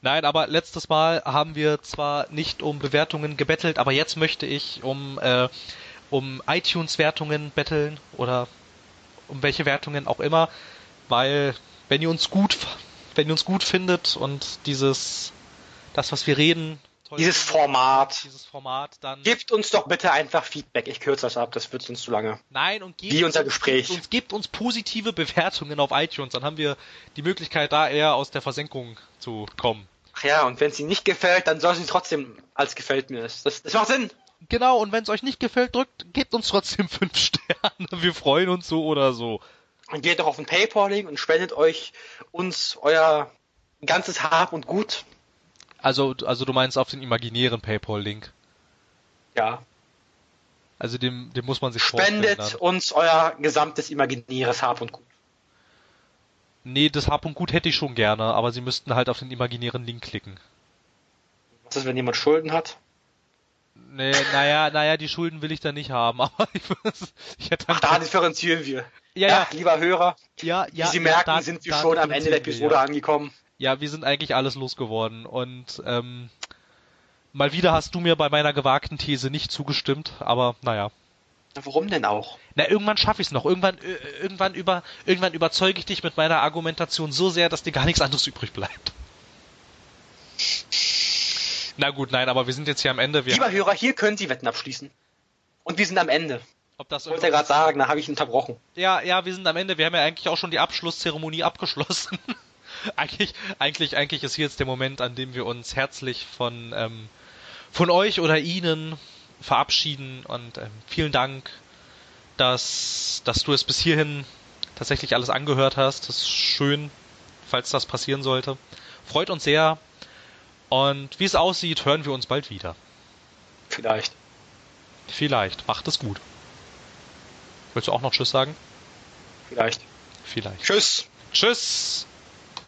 Nein, aber letztes Mal haben wir zwar nicht um Bewertungen gebettelt, aber jetzt möchte ich um, äh, um iTunes-Wertungen betteln oder um welche Wertungen auch immer, weil wenn ihr uns gut, wenn ihr uns gut findet und dieses das, was wir reden, toll dieses Format, dieses Format, dann gebt uns doch bitte einfach Feedback. Ich kürze das ab, das wird uns zu lange. Nein und gebt wie unser uns, Gespräch. Gebt uns, gebt uns positive Bewertungen auf iTunes, dann haben wir die Möglichkeit, da eher aus der Versenkung zu kommen. Ach ja, und wenn sie nicht gefällt, dann soll sie trotzdem als gefällt mir. Das, das macht Sinn. Genau, und wenn es euch nicht gefällt, drückt, gebt uns trotzdem [LAUGHS] fünf Sterne. Wir freuen uns so oder so. Und geht doch auf den Paypal-Link und spendet euch uns euer ganzes Hab und Gut. Also, also du meinst auf den imaginären Paypal-Link? Ja. Also dem, dem muss man sich Spendet uns euer gesamtes imaginäres Hab und Gut. Nee, das Hab und Gut hätte ich schon gerne, aber sie müssten halt auf den imaginären Link klicken. Was ist, wenn jemand Schulden hat? Nee, naja, naja, die Schulden will ich da nicht haben, [LAUGHS] aber ich, ich hätte Ach, da differenzieren wir. Ja, ja. lieber Hörer, ja, ja, wie Sie merken, da, sind wir schon am Ende der Episode wir, ja. angekommen. Ja, wir sind eigentlich alles losgeworden und ähm, mal wieder hast du mir bei meiner gewagten These nicht zugestimmt, aber naja. Warum denn auch? Na, irgendwann schaffe ich es noch. Irgendwann, äh, irgendwann, über, irgendwann überzeuge ich dich mit meiner Argumentation so sehr, dass dir gar nichts anderes übrig bleibt. Na gut, nein, aber wir sind jetzt hier am Ende. Wir Lieber Hörer, hier können Sie Wetten abschließen. Und wir sind am Ende. Ob das ich wollte ja gerade sagen, da habe ich unterbrochen. Ja, ja, wir sind am Ende. Wir haben ja eigentlich auch schon die Abschlusszeremonie abgeschlossen. [LAUGHS] [LAUGHS] eigentlich, eigentlich, eigentlich ist hier jetzt der Moment, an dem wir uns herzlich von, ähm, von euch oder Ihnen verabschieden und ähm, vielen Dank, dass, dass du es bis hierhin tatsächlich alles angehört hast. Das ist schön, falls das passieren sollte. Freut uns sehr. Und wie es aussieht, hören wir uns bald wieder. Vielleicht. Vielleicht. Macht es gut. Willst du auch noch Tschüss sagen? Vielleicht. Vielleicht. Tschüss. Tschüss.